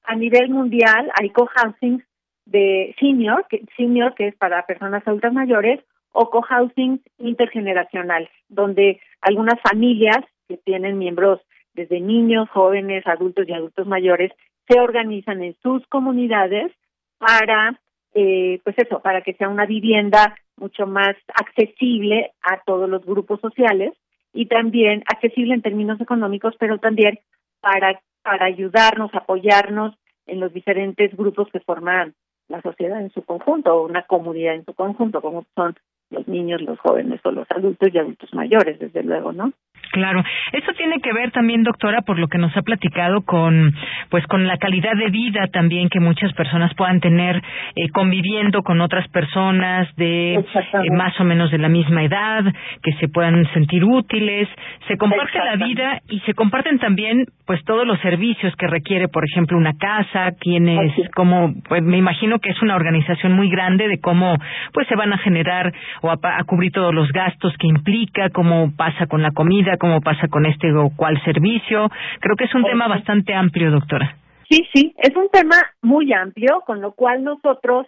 a nivel mundial hay cohousing de senior, que, senior que es para personas adultas mayores, o cohousing intergeneracional, donde algunas familias que tienen miembros desde niños, jóvenes, adultos y adultos mayores, se organizan en sus comunidades para, eh, pues eso, para que sea una vivienda mucho más accesible a todos los grupos sociales y también accesible en términos económicos, pero también para, para ayudarnos, apoyarnos en los diferentes grupos que forman la sociedad en su conjunto o una comunidad en su conjunto, como son los niños, los jóvenes o los adultos y adultos mayores, desde luego, ¿no? Claro, eso tiene que ver también, doctora, por lo que nos ha platicado con, pues, con la calidad de vida también que muchas personas puedan tener eh, conviviendo con otras personas de eh, más o menos de la misma edad, que se puedan sentir útiles, se comparte la vida y se comparten también, pues, todos los servicios que requiere, por ejemplo, una casa, quienes, como, pues, me imagino que es una organización muy grande de cómo, pues, se van a generar o a, a cubrir todos los gastos que implica, cómo pasa con la comida, cómo pasa con este o cual servicio. Creo que es un tema bastante amplio, doctora. Sí, sí, es un tema muy amplio, con lo cual nosotros,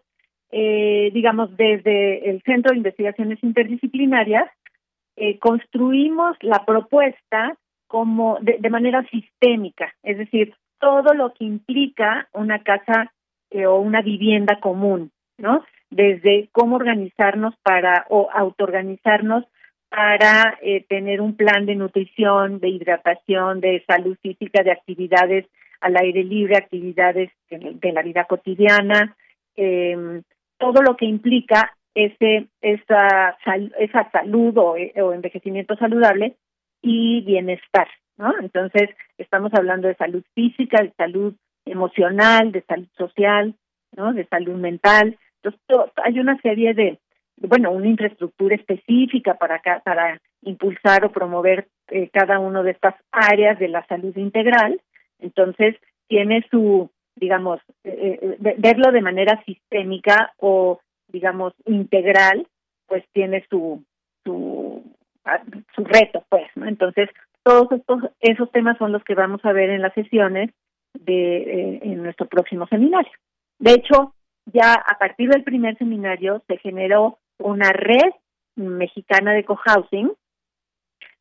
eh, digamos, desde el Centro de Investigaciones Interdisciplinarias, eh, construimos la propuesta como de, de, manera sistémica, es decir, todo lo que implica una casa eh, o una vivienda común, ¿no? Desde cómo organizarnos para o autoorganizarnos para eh, tener un plan de nutrición, de hidratación, de salud física, de actividades al aire libre, actividades de, la vida cotidiana, eh, todo lo que implica ese esa esa salud o, o, envejecimiento saludable y bienestar, ¿no? Entonces estamos hablando de salud física, de salud emocional, de salud social, ¿no? De salud mental. Entonces hay una serie de bueno, una infraestructura específica para, para impulsar o promover eh, cada una de estas áreas de la salud integral. Entonces, tiene su, digamos, eh, eh verlo de manera sistémica o, digamos, integral, pues tiene su, su, ah, su reto, pues, ¿no? Entonces, todos estos, esos temas son los que vamos a ver en las sesiones de eh, en nuestro próximo seminario. De hecho, ya a partir del primer seminario se generó una red mexicana de cohousing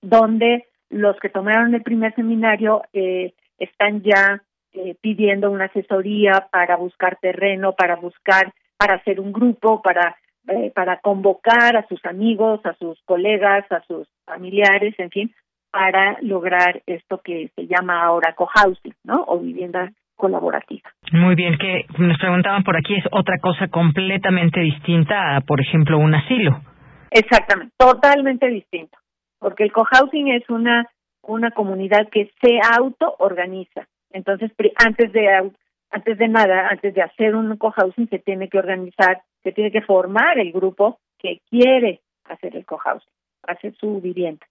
donde los que tomaron el primer seminario eh, están ya eh, pidiendo una asesoría para buscar terreno, para buscar, para hacer un grupo, para eh, para convocar a sus amigos, a sus colegas, a sus familiares, en fin, para lograr esto que se llama ahora cohousing, ¿no? O vivienda colaborativa. Muy bien, que nos preguntaban por aquí, es otra cosa completamente distinta a, por ejemplo, un asilo. Exactamente, totalmente distinto, porque el cohousing es una una comunidad que se autoorganiza. Entonces, antes de antes de nada, antes de hacer un cohousing se tiene que organizar, se tiene que formar el grupo que quiere hacer el cohousing, hacer su vivienda.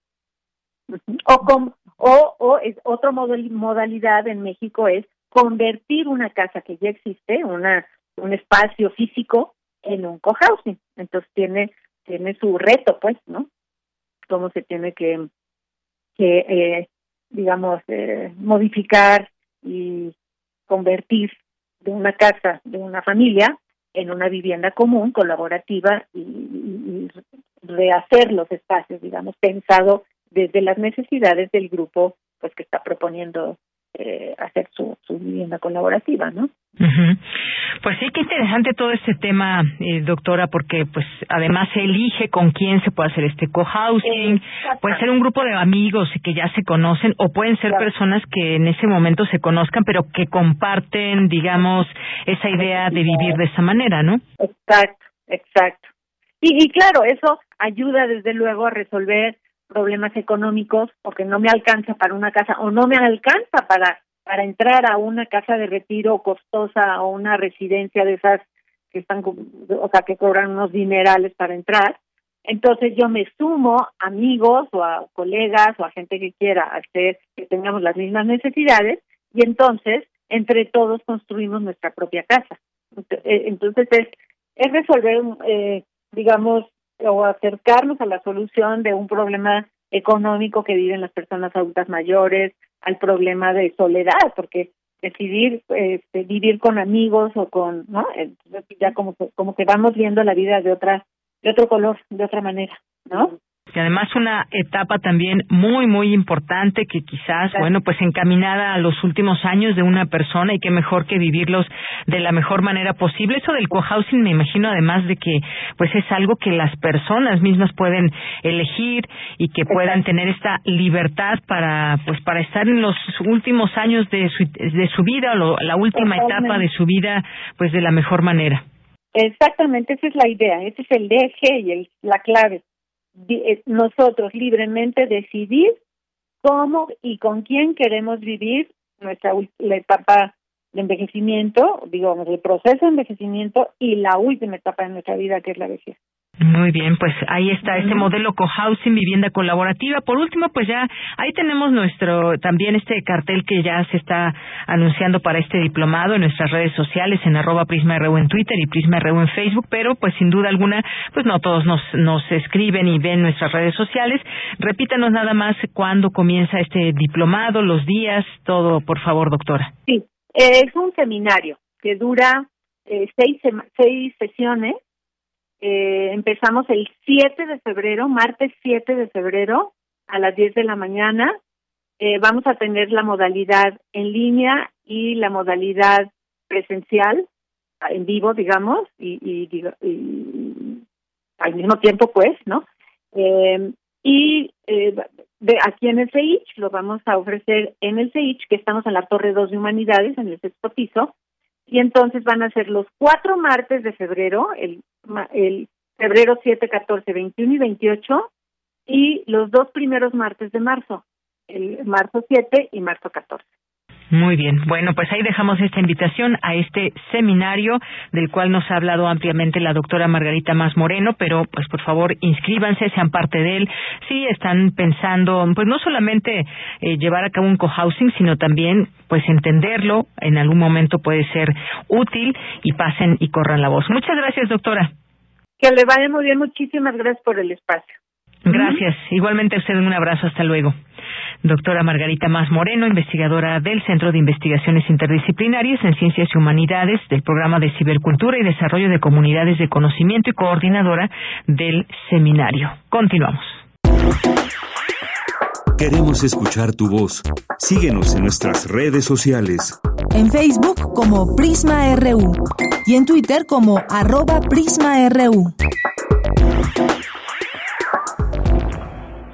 O, con, o, o es, otra modalidad en México es convertir una casa que ya existe, una un espacio físico en un cohousing. Entonces tiene tiene su reto, pues, ¿no? Cómo se tiene que que eh, digamos eh, modificar y convertir de una casa de una familia en una vivienda común colaborativa y, y rehacer los espacios, digamos, pensado desde las necesidades del grupo pues que está proponiendo eh, hacer su, su, vivienda colaborativa, ¿no? Pues sí, qué interesante todo este tema, eh, doctora, porque pues además se elige con quién se puede hacer este cohousing, puede ser un grupo de amigos que ya se conocen o pueden ser personas que en ese momento se conozcan pero que comparten, digamos, esa idea de vivir de esa manera, ¿no? Exacto, exacto. Y, y claro, eso ayuda desde luego a resolver problemas económicos o que no me alcanza para una casa o no me alcanza para para entrar a una casa de retiro costosa o una residencia de esas que están o sea que cobran unos dinerales para entrar entonces yo me sumo a amigos o a colegas o a gente que quiera hacer que tengamos las mismas necesidades y entonces entre todos construimos nuestra propia casa. Eh, entonces es es resolver eh, digamos o acercarnos a la solución de un problema económico que viven las personas adultas mayores, al problema de soledad, porque decidir este, vivir con amigos o con, ¿no? ya como como que vamos viendo la vida de otra de otro color, de otra manera, ¿no? Y además una etapa también muy muy importante que quizás bueno pues encaminada a los últimos años de una persona y que mejor que vivirlos de la mejor manera posible. Eso del cohousing me imagino además de que pues es algo que las personas mismas pueden elegir y que puedan tener esta libertad para pues para estar en los últimos años de su de su vida o la última etapa de su vida pues de la mejor manera. Exactamente, esa es la idea, ese es el eje y el, la clave nosotros libremente decidir cómo y con quién queremos vivir nuestra la etapa de envejecimiento, digamos, el proceso de envejecimiento y la última etapa de nuestra vida, que es la vejez. Muy bien, pues ahí está ese modelo cohousing, vivienda colaborativa. Por último, pues ya ahí tenemos nuestro también este cartel que ya se está anunciando para este diplomado en nuestras redes sociales en arroba Prisma en Twitter y Prisma en Facebook, pero pues sin duda alguna, pues no todos nos, nos escriben y ven nuestras redes sociales. Repítanos nada más cuándo comienza este diplomado, los días, todo, por favor, doctora. Sí, Es un seminario que dura eh, seis, seis sesiones. Eh, empezamos el 7 de febrero, martes 7 de febrero, a las 10 de la mañana. Eh, vamos a tener la modalidad en línea y la modalidad presencial, en vivo, digamos, y, y, al mismo tiempo, pues, ¿no? Eh, y eh, de aquí en el CEICH lo vamos a ofrecer en el CEICH, que estamos en la Torre 2 de Humanidades, en el sexto piso, y entonces van a ser los cuatro martes de febrero, el, el febrero 7, 14, 21 y 28, y los dos primeros martes de marzo, el marzo 7 y marzo 14. Muy bien. Bueno, pues ahí dejamos esta invitación a este seminario del cual nos ha hablado ampliamente la doctora Margarita Más Moreno, pero pues por favor inscríbanse, sean parte de él. Sí, están pensando, pues no solamente eh, llevar a cabo un cohousing, sino también pues entenderlo, en algún momento puede ser útil y pasen y corran la voz. Muchas gracias, doctora. Que le vaya muy bien, muchísimas gracias por el espacio. Gracias. Igualmente a usted un abrazo, hasta luego. Doctora Margarita Más Moreno, investigadora del Centro de Investigaciones Interdisciplinarias en Ciencias y Humanidades del Programa de Cibercultura y Desarrollo de Comunidades de Conocimiento y coordinadora del seminario. Continuamos. Queremos escuchar tu voz. Síguenos en nuestras redes sociales. En Facebook como Prisma RU y en Twitter como arroba PrismaRU.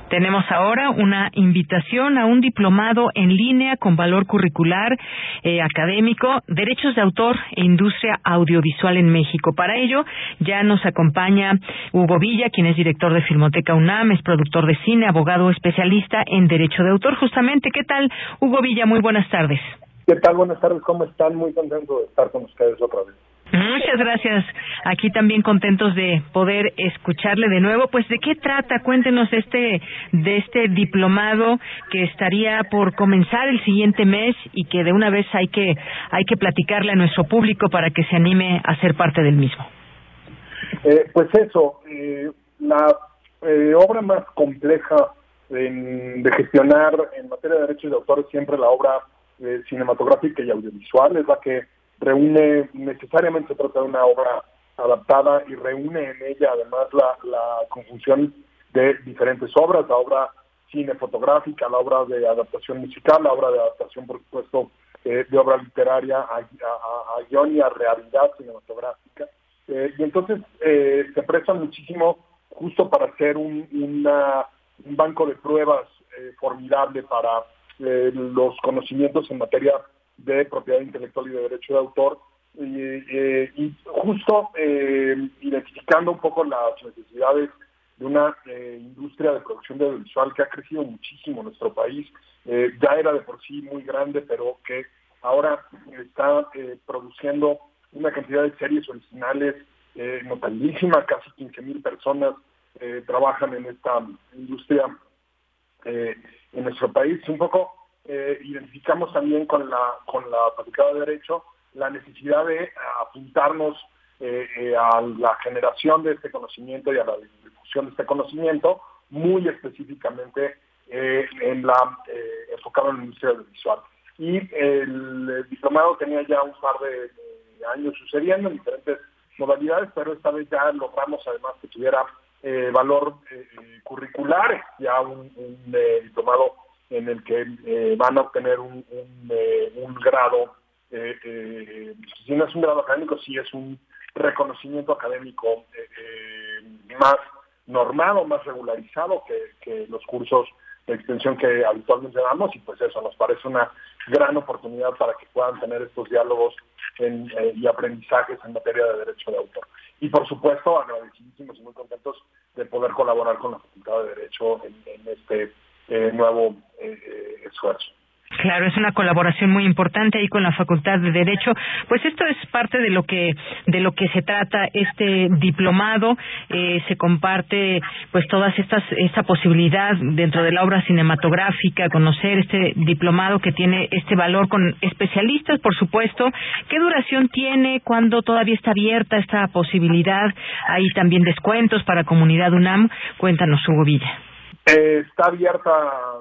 Tenemos ahora una invitación a un diplomado en línea con valor curricular eh, académico, derechos de autor e industria audiovisual en México. Para ello ya nos acompaña Hugo Villa, quien es director de Filmoteca UNAM, es productor de cine, abogado especialista en derecho de autor. Justamente, ¿qué tal, Hugo Villa? Muy buenas tardes. ¿Qué tal? Buenas tardes, ¿cómo están? Muy contento de estar con ustedes otra vez. Muchas gracias. Aquí también contentos de poder escucharle de nuevo. Pues de qué trata? Cuéntenos este de este diplomado que estaría por comenzar el siguiente mes y que de una vez hay que hay que platicarle a nuestro público para que se anime a ser parte del mismo. Eh, pues eso, eh, la eh, obra más compleja de gestionar en materia de derechos de autor es siempre la obra cinematográfica y audiovisual, es la que reúne, necesariamente se trata de una obra adaptada y reúne en ella además la, la conjunción de diferentes obras, la obra cinefotográfica, la obra de adaptación musical, la obra de adaptación, por supuesto, eh, de obra literaria a, guion y a realidad cinematográfica. Eh, y entonces eh, se presta muchísimo justo para hacer un, una, un banco de pruebas formidable para los conocimientos en materia de propiedad intelectual y de derecho de autor, y, justo eh, identificando un poco las necesidades de una eh, industria de producción de audiovisual que ha crecido muchísimo en nuestro país, eh, ya era de por sí muy grande, pero que ahora está produciendo una cantidad de series originales notabilísima, casi 15 mil personas trabajan en esta industria en nuestro país. Un poco eh, identificamos también con la con la Facultad de Derecho la necesidad de apuntarnos eh, eh, a la generación de este conocimiento y a la difusión de este conocimiento, muy específicamente en la enfocado en la industria audiovisual. Y el, diplomado tenía ya un par de, años sucediendo en diferentes modalidades, pero esta vez ya logramos además que tuviera valor curricular, ya un diplomado en el que eh, van a obtener un, eh, grado, eh, si no es un grado académico, sí es un reconocimiento académico más normado, más regularizado que, los cursos de extensión que habitualmente damos y pues eso nos parece una gran oportunidad para que puedan tener estos diálogos y aprendizajes en materia de derecho de autor. Y por supuesto, agradecidísimos y muy contentos de poder colaborar con la Facultad de Derecho en este eh, nuevo eh, esfuerzo. Claro, es una colaboración muy importante ahí con la Facultad de Derecho. Pues esto es parte de lo que de lo que se trata este diplomado. Eh, se comparte pues todas estas esta posibilidad dentro de la obra cinematográfica conocer este diplomado que tiene este valor con especialistas, por supuesto. ¿Qué duración tiene? ¿Cuándo todavía está abierta esta posibilidad? Hay también descuentos para comunidad UNAM. Cuéntanos, Hugo Villa. Eh, está abierta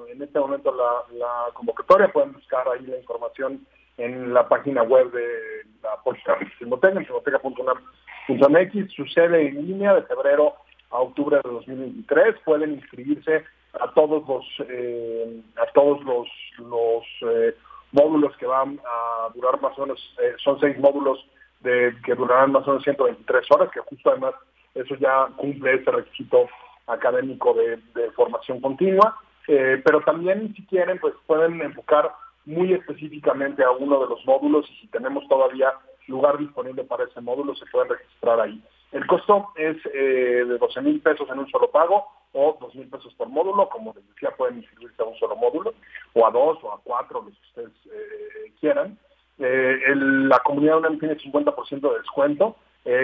en este momento la, convocatoria, pueden buscar ahí la información en la página web de la Policía de Filmoteca, en filmoteca.unam.mx. Sucede en línea de febrero a octubre de 2023. Pueden inscribirse a todos los eh, a todos los, los eh, módulos que van a durar más o menos, eh, son seis módulos de, que durarán más o menos 123 horas, que justo además eso ya cumple ese requisito académico de, formación continua. pero también si quieren, pues pueden enfocar muy específicamente a uno de los módulos y si tenemos todavía lugar disponible para ese módulo, se pueden registrar ahí. El costo es eh, de 12 mil pesos en un solo pago o 2 mil pesos por módulo. Como les decía, pueden inscribirse a un solo módulo o a dos o a cuatro, los que ustedes eh, quieran. Eh, la comunidad UNAM tiene 50% de descuento,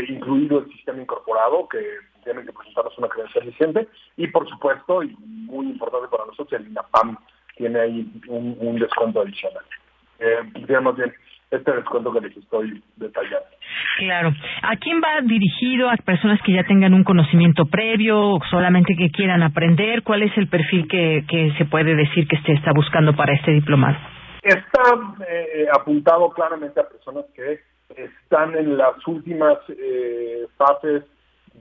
incluido el sistema incorporado, que tienen que presentarnos una credencial vigente. Y por supuesto, y muy importante para nosotros, el INAPAM tiene ahí un, descuento adicional. Eh, digamos bien, este descuento que les estoy detallando. Claro. ¿A quién va dirigido? ¿A personas que ya tengan un conocimiento previo o solamente que quieran aprender? ¿Cuál es el perfil que, que se puede decir que se está buscando para este diplomado? Está eh, apuntado claramente a personas que están en las últimas eh, fases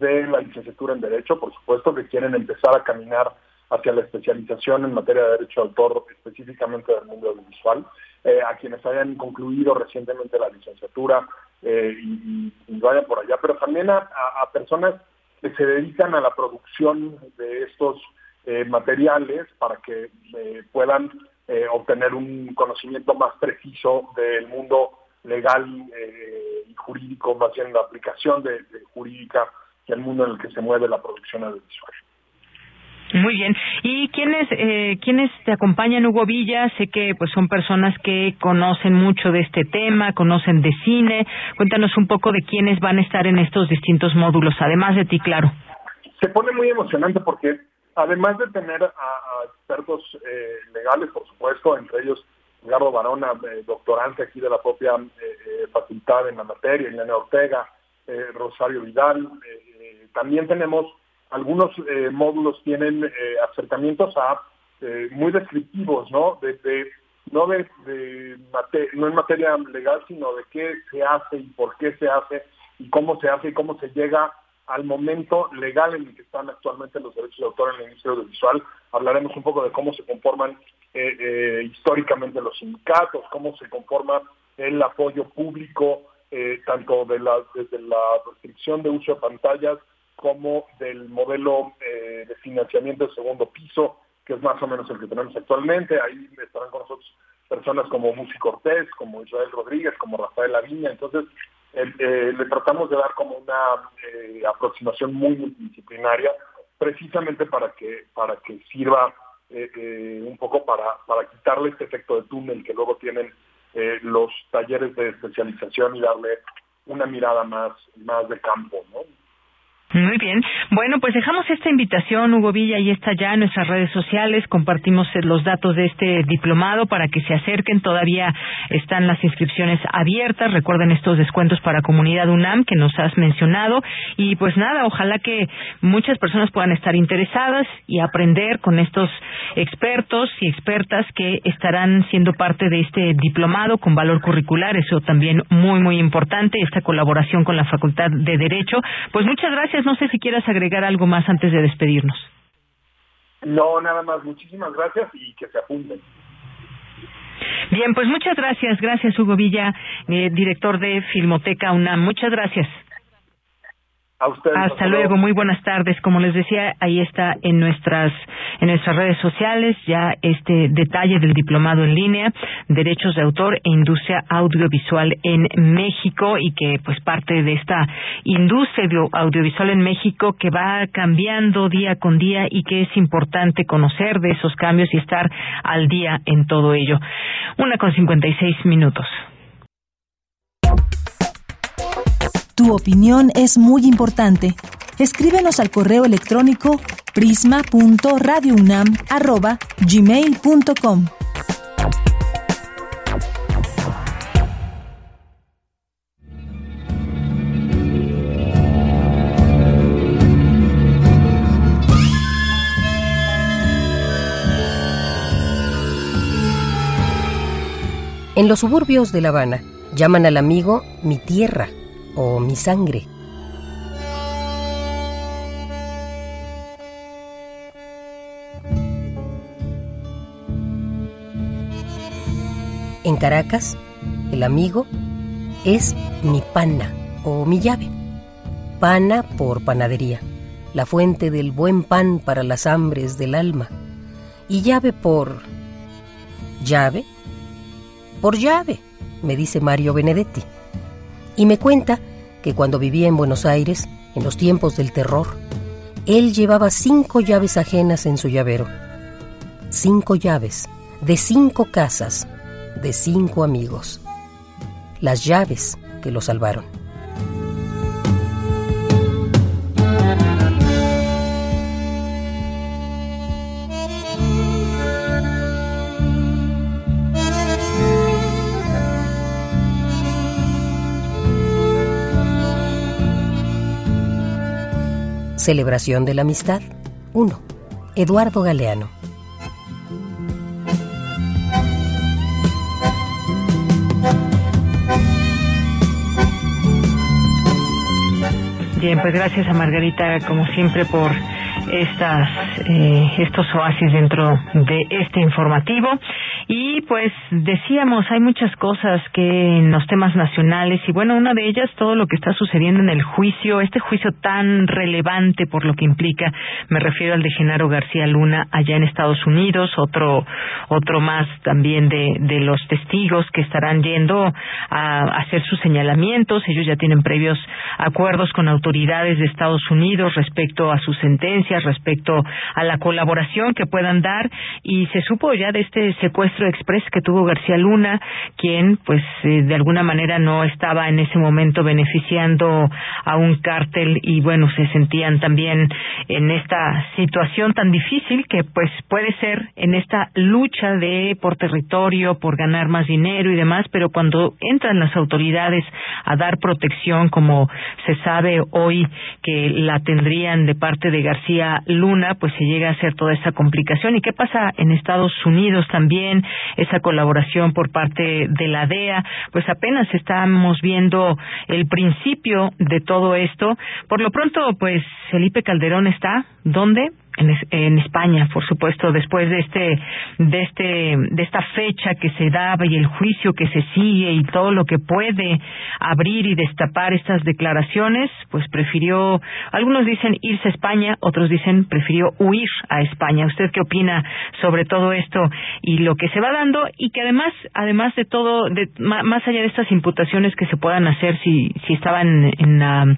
de la licenciatura en Derecho, por supuesto, que quieren empezar a caminar hacia la especialización en materia de derecho de autor, específicamente del mundo audiovisual, eh, a quienes hayan concluido recientemente la licenciatura eh, y, vayan por allá, pero también a, personas que se dedican a la producción de estos eh, materiales para que puedan obtener un conocimiento más preciso del mundo legal y jurídico, más bien la aplicación de, de jurídica y el mundo en el que se mueve la producción audiovisual. Muy bien. ¿Y quiénes, eh, quiénes te acompañan, Hugo Villa? Sé que pues son personas que conocen mucho de este tema, conocen de cine. Cuéntanos un poco de quiénes van a estar en estos distintos módulos, además de ti, claro. Se pone muy emocionante porque además de tener a, expertos eh, legales, por supuesto, entre ellos Gardo Barona, eh, doctorante aquí de la propia eh, facultad en la materia, Elena Ortega, Rosario Vidal, también tenemos algunos eh, módulos tienen eh, acercamientos a eh, muy descriptivos, ¿no? De, no de, no en materia legal, sino de qué se hace y por qué se hace y cómo se hace y cómo se llega al momento legal en el que están actualmente los derechos de autor en la industria audiovisual. Hablaremos un poco de cómo se conforman históricamente los sindicatos, cómo se conforma el apoyo público, tanto de la, desde la restricción de uso de pantallas como del modelo eh, de financiamiento de segundo piso, que es más o menos el que tenemos actualmente. Ahí estarán con nosotros personas como Musi Cortés, como Israel Rodríguez, como Rafael Laviña. Entonces, eh, le tratamos de dar como una eh, aproximación muy multidisciplinaria, precisamente para que, para que sirva un poco para, para quitarle este efecto de túnel que luego tienen los talleres de especialización y darle una mirada más, más de campo, ¿no? Muy bien. Bueno, pues dejamos esta invitación, Hugo Villa, y está ya en nuestras redes sociales. Compartimos eh, los datos de este diplomado para que se acerquen. Todavía están las inscripciones abiertas. Recuerden estos descuentos para comunidad UNAM que nos has mencionado. Y pues nada, ojalá que muchas personas puedan estar interesadas y aprender con estos expertos y expertas que estarán siendo parte de este diplomado con valor curricular. Eso también muy, muy importante. Esta colaboración con la Facultad de Derecho. Pues muchas gracias no sé si quieras agregar algo más antes de despedirnos. No, nada más. Muchísimas gracias y que se apunten. Bien, pues muchas gracias. Gracias, Hugo Villa, eh, director de Filmoteca UNAM. Muchas gracias. Hasta, luego, muy buenas tardes. Como les decía, ahí está en nuestras en nuestras redes sociales ya este detalle del diplomado en línea, derechos de autor e industria audiovisual en México y que pues parte de esta industria audiovisual en México que va cambiando día con día y que es importante conocer de esos cambios y estar al día en todo ello. Una con cincuenta y seis minutos. Tu opinión es muy importante. Escríbenos al correo electrónico prisma.radiounam@gmail.com. En los suburbios de La Habana llaman al amigo mi tierra o mi sangre. En Caracas, el amigo es mi pana o mi llave. Pana por panadería, la fuente del buen pan para las hambres del alma. Y llave por... llave. Por llave, me dice Mario Benedetti. Y me cuenta que cuando vivía en Buenos Aires, en los tiempos del terror, él llevaba cinco llaves ajenas en su llavero. Cinco llaves de cinco casas de cinco amigos. Las llaves que lo salvaron. Celebración de la Amistad 1. Eduardo Galeano. Bien, pues gracias a Margarita, como siempre, por estas, eh, estos oasis dentro de este informativo. Y pues decíamos, hay muchas cosas que en los temas nacionales y bueno, una de ellas todo lo que está sucediendo en el juicio, este juicio tan relevante por lo que implica, me refiero al de Genaro García Luna allá en Estados Unidos, otro otro más también de, de los testigos que estarán yendo a hacer sus señalamientos, ellos ya tienen previos acuerdos con autoridades de Estados Unidos respecto a sus sentencias, respecto a la colaboración que puedan dar y se supo ya de este secuestro express que tuvo García Luna, quien pues eh, de alguna manera no estaba en ese momento beneficiando a un cártel y bueno, se sentían también en esta situación tan difícil que pues puede ser en esta lucha de por territorio, por ganar más dinero y demás, pero cuando entran las autoridades a dar protección como se sabe hoy que la tendrían de parte de García Luna, pues se llega a hacer toda esa complicación. ¿Y qué pasa en Estados Unidos también? Esa colaboración por parte de la DEA, pues apenas estamos viendo el principio de todo esto. Por lo pronto, pues Felipe Calderón está, ¿dónde? En, en, España, por supuesto, después de este, de este, de esta fecha que se daba y el juicio que se sigue y todo lo que puede abrir y destapar estas declaraciones, pues prefirió, algunos dicen irse a España, otros dicen prefirió huir a España. ¿Usted qué opina sobre todo esto y lo que se va dando y que además, además de todo, de, más allá de estas imputaciones que se puedan hacer si, si estaban en la,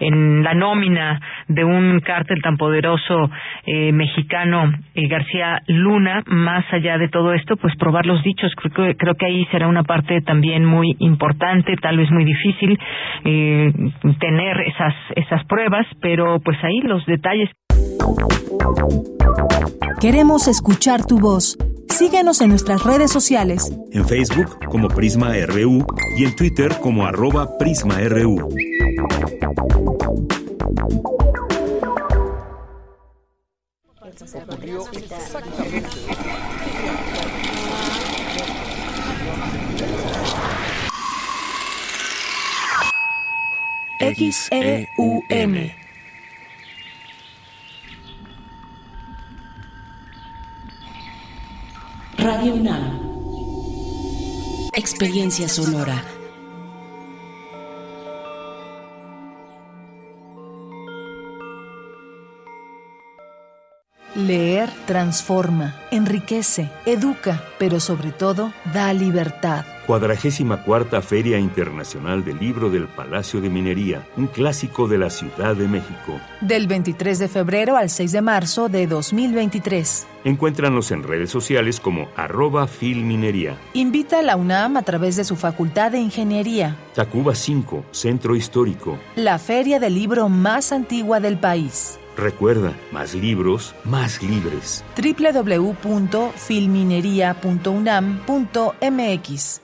en la nómina de un cártel tan poderoso eh, mexicano eh, García Luna, más allá de todo esto, pues probar los dichos. Creo que, creo que ahí será una parte también muy importante, tal vez muy difícil eh, tener esas, esas pruebas, pero pues ahí los detalles. Queremos escuchar tu voz. Síguenos en nuestras redes sociales. En Facebook como Prisma RU y en Twitter como arroba PrismaRU. Ocurrió exactamente. X-E-U-M. Radio UNAM. Experiencia sonora. Leer transforma, enriquece, educa, pero sobre todo da libertad. Cuadragésima cuarta Feria Internacional del Libro del Palacio de Minería, un clásico de la Ciudad de México. Del 23 de febrero al 6 de marzo de 2023. Encuéntranos en redes sociales como arroba filminería. Invita a la UNAM a través de su Facultad de Ingeniería. Tacuba 5, Centro Histórico. La feria del libro más antigua del país. Recuerda, más libros, más libres. www.filminería.unam.mx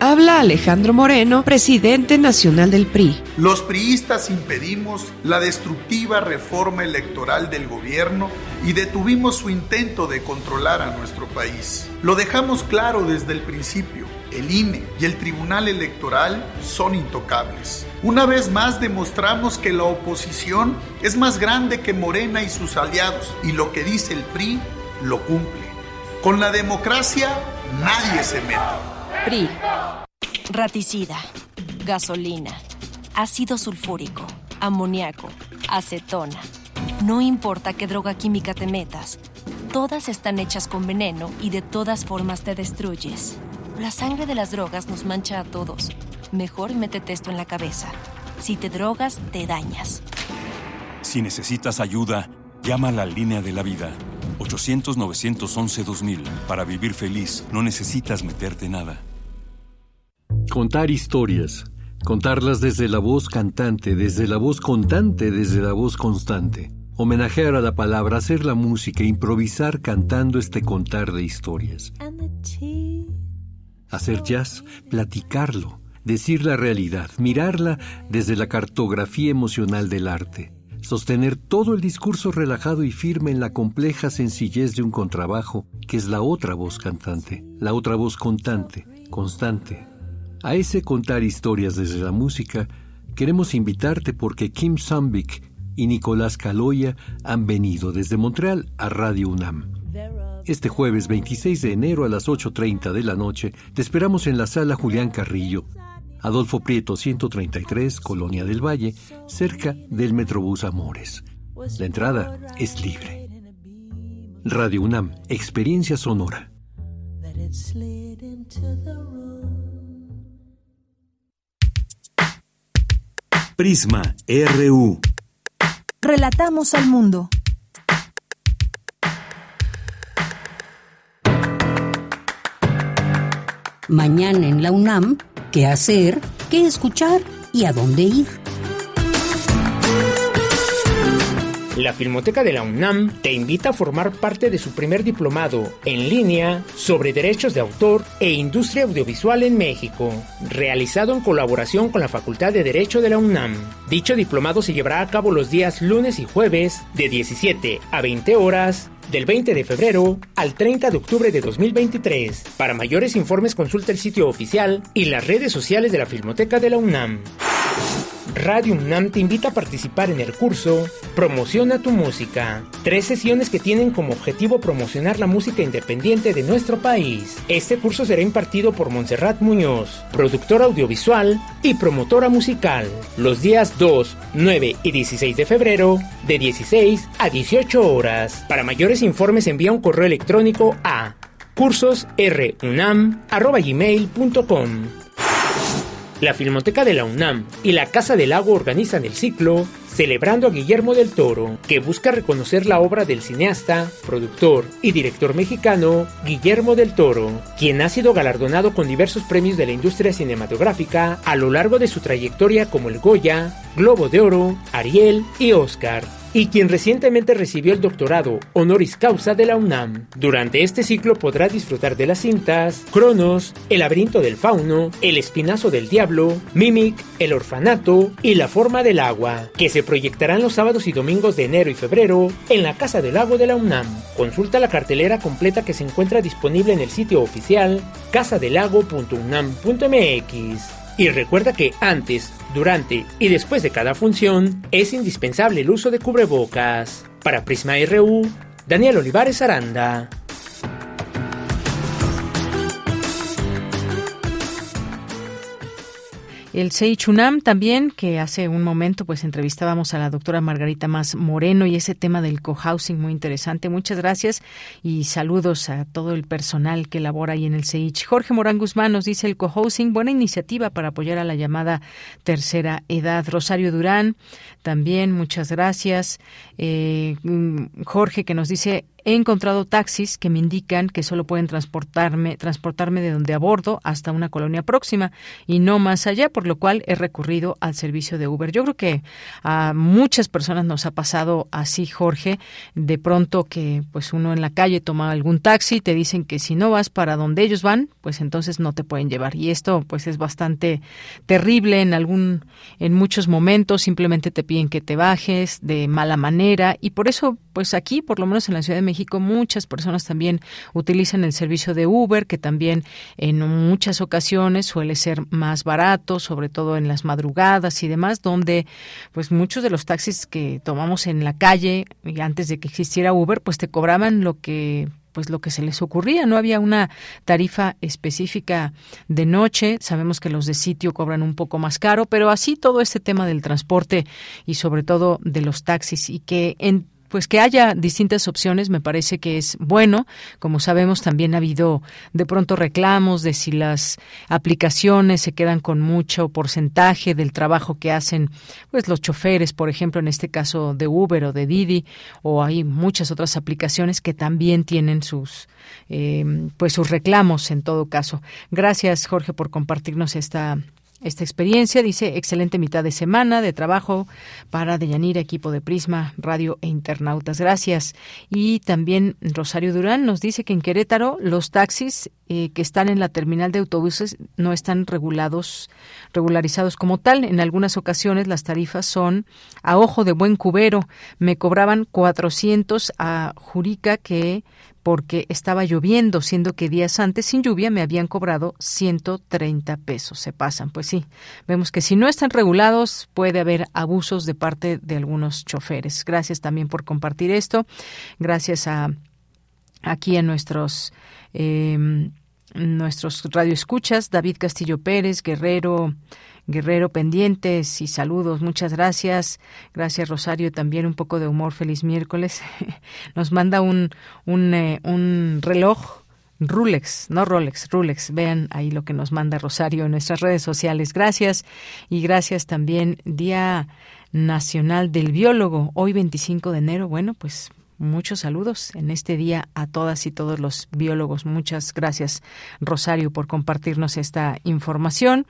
Habla Alejandro Moreno, presidente nacional del PRI. Los priistas impedimos la destructiva reforma electoral del gobierno y detuvimos su intento de controlar a nuestro país. Lo dejamos claro desde el principio. El INE y el Tribunal Electoral son intocables. Una vez más demostramos que la oposición es más grande que Morena y sus aliados y lo que dice el PRI lo cumple. Con la democracia nadie se mete. PRI. Raticida. Gasolina. Ácido sulfúrico. Amoníaco. Acetona. No importa qué droga química te metas. Todas están hechas con veneno y de todas formas te destruyes. La sangre de las drogas nos mancha a todos. Mejor métete esto en la cabeza. Si te drogas, te dañas. Si necesitas ayuda, llama a la línea de la vida. 800-911-2000. Para vivir feliz, no necesitas meterte nada. Contar historias. Contarlas desde la voz cantante, desde la voz contante, desde la voz constante. Homenajear a la palabra, hacer la música, improvisar cantando este contar de historias. Hacer jazz, platicarlo, decir la realidad, mirarla desde la cartografía emocional del arte. Sostener todo el discurso relajado y firme en la compleja sencillez de un contrabajo, que es la otra voz cantante, la otra voz contante, constante, a ese contar historias desde la música, queremos invitarte porque Kim Sambik y Nicolás Caloya han venido desde Montreal a Radio UNAM. Este jueves 26 de enero a las 8.30 de la noche te esperamos en la sala Julián Carrillo, Adolfo Prieto 133, Colonia del Valle, cerca del Metrobús Amores. La entrada es libre. Radio UNAM, Experiencia Sonora. Prisma RU. Relatamos al mundo. Mañana en la UNAM, ¿qué hacer? ¿Qué escuchar? ¿Y a dónde ir? La Filmoteca de la UNAM te invita a formar parte de su primer diplomado en línea sobre derechos de autor e industria audiovisual en México, realizado en colaboración con la Facultad de Derecho de la UNAM. Dicho diplomado se llevará a cabo los días lunes y jueves de 17 a 20 horas del 20 de febrero al 30 de octubre de 2023. Para mayores informes consulta el sitio oficial y las redes sociales de la Filmoteca de la UNAM. Radio UNAM te invita a participar en el curso Promociona tu música. Tres sesiones que tienen como objetivo promocionar la música independiente de nuestro país. Este curso será impartido por Montserrat Muñoz, productora audiovisual y promotora musical, los días 2, 9 y 16 de febrero, de 16 a 18 horas. Para mayores informes envía un correo electrónico a cursosrunam.gmail.com la Filmoteca de la UNAM y la Casa del Lago organizan el ciclo Celebrando a Guillermo del Toro, que busca reconocer la obra del cineasta, productor y director mexicano Guillermo del Toro, quien ha sido galardonado con diversos premios de la industria cinematográfica a lo largo de su trayectoria como el Goya, Globo de Oro, Ariel y Oscar y quien recientemente recibió el doctorado honoris causa de la UNAM. Durante este ciclo podrá disfrutar de las cintas Cronos, El laberinto del fauno, El espinazo del diablo, Mimic, El orfanato y La forma del agua, que se proyectarán los sábados y domingos de enero y febrero en la Casa del Lago de la UNAM. Consulta la cartelera completa que se encuentra disponible en el sitio oficial casadelago.unam.mx. Y recuerda que antes, durante y después de cada función es indispensable el uso de cubrebocas. Para Prisma RU, Daniel Olivares Aranda. El Seichunam también, que hace un momento pues entrevistábamos a la doctora Margarita Más Moreno y ese tema del cohousing muy interesante. Muchas gracias y saludos a todo el personal que labora ahí en el Seich. Jorge Morán Guzmán nos dice el cohousing, buena iniciativa para apoyar a la llamada tercera edad. Rosario Durán, también muchas gracias. Eh, Jorge que nos dice he encontrado taxis que me indican que solo pueden transportarme, transportarme de donde abordo hasta una colonia próxima y no más allá, por lo cual he recurrido al servicio de Uber. Yo creo que a muchas personas nos ha pasado así, Jorge, de pronto que pues uno en la calle toma algún taxi, te dicen que si no vas para donde ellos van, pues entonces no te pueden llevar. Y esto pues es bastante terrible en algún en muchos momentos, simplemente te piden que te bajes de mala manera y por eso pues aquí, por lo menos en la Ciudad de México, muchas personas también utilizan el servicio de Uber, que también en muchas ocasiones suele ser más barato, sobre todo en las madrugadas y demás, donde pues muchos de los taxis que tomamos en la calle y antes de que existiera Uber, pues te cobraban lo que pues lo que se les ocurría. No había una tarifa específica de noche. Sabemos que los de sitio cobran un poco más caro, pero así todo este tema del transporte y sobre todo de los taxis y que en pues que haya distintas opciones me parece que es bueno. Como sabemos, también ha habido de pronto reclamos de si las aplicaciones se quedan con mucho porcentaje del trabajo que hacen pues los choferes, por ejemplo, en este caso de Uber o de Didi, o hay muchas otras aplicaciones que también tienen sus eh, pues sus reclamos en todo caso. Gracias, Jorge, por compartirnos esta esta experiencia. Dice, excelente mitad de semana de trabajo para Deyanira, equipo de Prisma, Radio e Internautas. Gracias. Y también Rosario Durán nos dice que en Querétaro los taxis eh, que están en la terminal de autobuses no están regulados, regularizados como tal. En algunas ocasiones las tarifas son a ojo de buen cubero. Me cobraban 400 a Jurica que porque estaba lloviendo, siendo que días antes sin lluvia me habían cobrado 130 pesos. Se pasan, pues sí. Vemos que si no están regulados puede haber abusos de parte de algunos choferes. Gracias también por compartir esto. Gracias a aquí a nuestros eh, nuestros radioescuchas, David Castillo Pérez, Guerrero, Guerrero pendientes y saludos. Muchas gracias. Gracias Rosario. También un poco de humor. Feliz miércoles. Nos manda un, un, eh, un reloj. Rulex, no Rolex, Rulex. Vean ahí lo que nos manda Rosario en nuestras redes sociales. Gracias. Y gracias también Día Nacional del Biólogo, hoy 25 de enero. Bueno, pues muchos saludos en este día a todas y todos los biólogos. Muchas gracias, Rosario, por compartirnos esta información.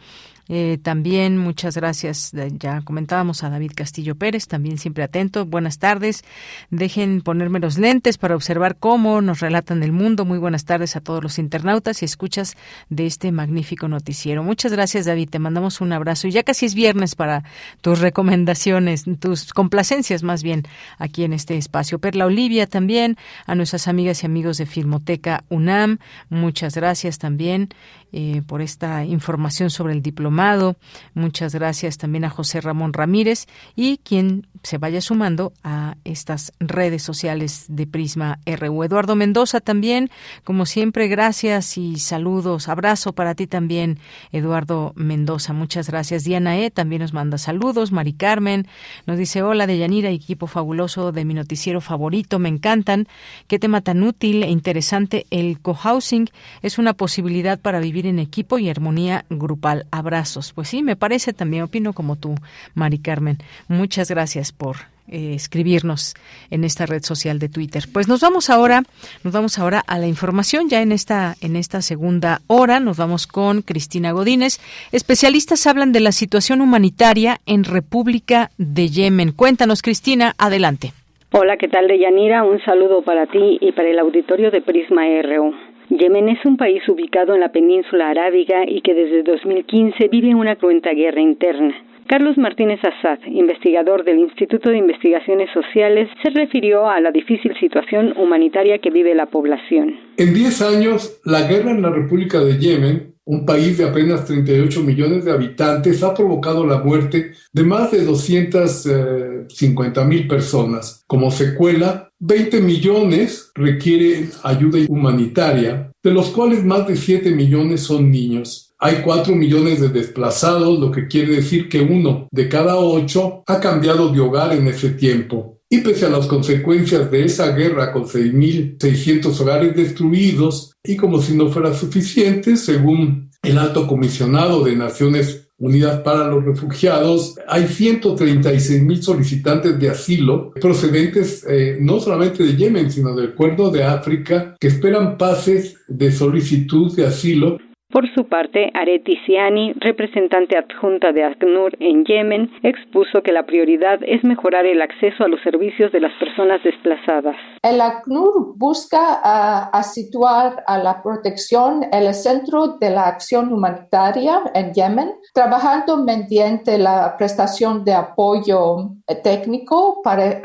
Eh, también muchas gracias, ya comentábamos a David Castillo Pérez, también siempre atento. Buenas tardes. Dejen ponerme los lentes para observar cómo nos relatan el mundo. Muy buenas tardes a todos los internautas y escuchas de este magnífico noticiero. Muchas gracias, David. Te mandamos un abrazo. Y ya casi es viernes para tus recomendaciones, tus complacencias más bien aquí en este espacio. Perla Olivia también, a nuestras amigas y amigos de Filmoteca UNAM. Muchas gracias también eh, por esta información sobre el diplomado. Muchas gracias también a José Ramón Ramírez y quien se vaya sumando a estas redes sociales de Prisma RU. Eduardo Mendoza también, como siempre, gracias y saludos. Abrazo para ti también, Eduardo Mendoza. Muchas gracias. Diana E. también nos manda saludos. Mari Carmen nos dice, hola de Yanira, equipo fabuloso de mi noticiero favorito. Me encantan. Qué tema tan útil e interesante. El cohousing es una posibilidad para vivir en equipo y armonía grupal. Abrazos. Pues sí, me parece también, opino como tú, Mari Carmen. Muchas gracias por eh, escribirnos en esta red social de Twitter. Pues nos vamos ahora, nos vamos ahora a la información ya en esta en esta segunda hora. Nos vamos con Cristina Godínez. Especialistas hablan de la situación humanitaria en República de Yemen. Cuéntanos, Cristina, adelante. Hola, ¿qué tal, Deyanira? Un saludo para ti y para el auditorio de Prisma RU. Yemen es un país ubicado en la península arábiga y que desde 2015 vive una cruenta guerra interna. Carlos Martínez Assad, investigador del Instituto de Investigaciones Sociales, se refirió a la difícil situación humanitaria que vive la población. En 10 años, la guerra en la República de Yemen, un país de apenas 38 millones de habitantes, ha provocado la muerte de más de 250 mil personas. Como secuela, 20 millones requieren ayuda humanitaria, de los cuales más de 7 millones son niños. Hay 4 millones de desplazados, lo que quiere decir que uno de cada ocho ha cambiado de hogar en ese tiempo. Y pese a las consecuencias de esa guerra con 6.600 hogares destruidos, y como si no fuera suficiente, según el alto comisionado de Naciones unidad para los refugiados, hay 136 mil solicitantes de asilo procedentes eh, no solamente de Yemen, sino del Cuerno de África, que esperan pases de solicitud de asilo por su parte, Areti Siani, representante adjunta de ACNUR en Yemen, expuso que la prioridad es mejorar el acceso a los servicios de las personas desplazadas. El ACNUR busca a, situar a la protección en el centro de la acción humanitaria en Yemen, trabajando mediante la prestación de apoyo técnico para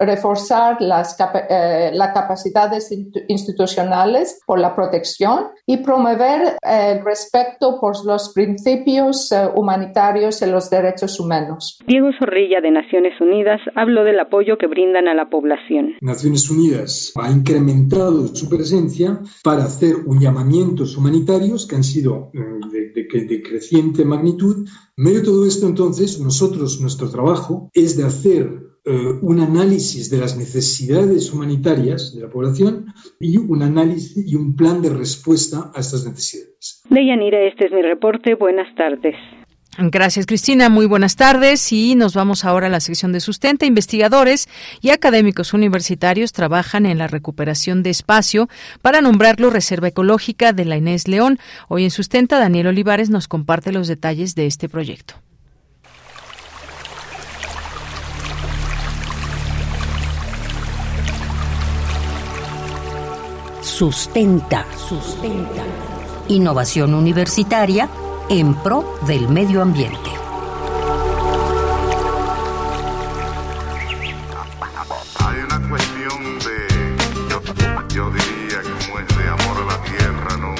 reforzar las, eh, las capacidades institucionales por la protección y promover eh, el respeto por los principios eh, humanitarios y los derechos humanos. Diego Zorrilla de Naciones Unidas habló del apoyo que brindan a la población. Naciones Unidas ha incrementado su presencia para hacer un llamamientos humanitarios que han sido mm, de, de creciente magnitud. En medio de todo esto, entonces, nosotros, nuestro trabajo es de hacer eh, un análisis de las necesidades humanitarias de la población y un análisis y un plan de respuesta a estas necesidades. Deyanira, este es mi reporte. Buenas tardes. Gracias, Cristina. Muy buenas tardes. Y nos vamos ahora a la sección de sustenta. Investigadores y académicos universitarios trabajan en la recuperación de espacio para nombrarlo Reserva Ecológica de la Inés León. Hoy en Sustenta, Daniel Olivares nos comparte los detalles de este proyecto. Sustenta. Sustenta. Innovación universitaria en pro del medio ambiente. Hay una cuestión de, yo, diría, como es de amor a la tierra, ¿no?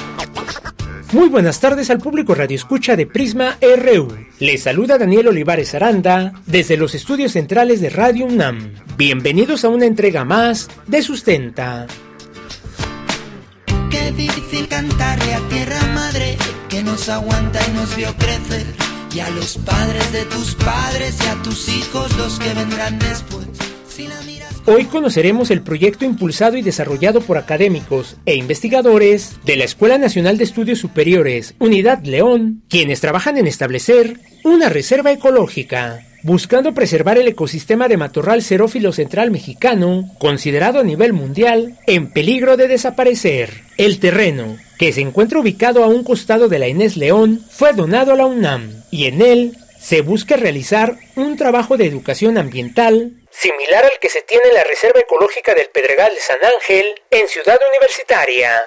Muy buenas tardes al público Radio Escucha de Prisma RU. Les saluda Daniel Olivares Aranda desde los estudios centrales de Radio UNAM. Bienvenidos a una entrega más de Sustenta. Difícil cantarle a tierra madre que nos aguanta y nos vio crecer. Y a los padres de tus padres y a tus hijos los que vendrán después. Hoy conoceremos el proyecto impulsado y desarrollado por académicos e investigadores de la Escuela Nacional de Estudios Superiores, Unidad León, quienes trabajan en establecer una reserva ecológica buscando preservar el ecosistema de matorral xerófilo central mexicano, considerado a nivel mundial en peligro de desaparecer. El terreno, que se encuentra ubicado a un costado de la Inés León, fue donado a la UNAM y en él se busca realizar un trabajo de educación ambiental similar al que se tiene en la Reserva Ecológica del Pedregal de San Ángel en Ciudad Universitaria.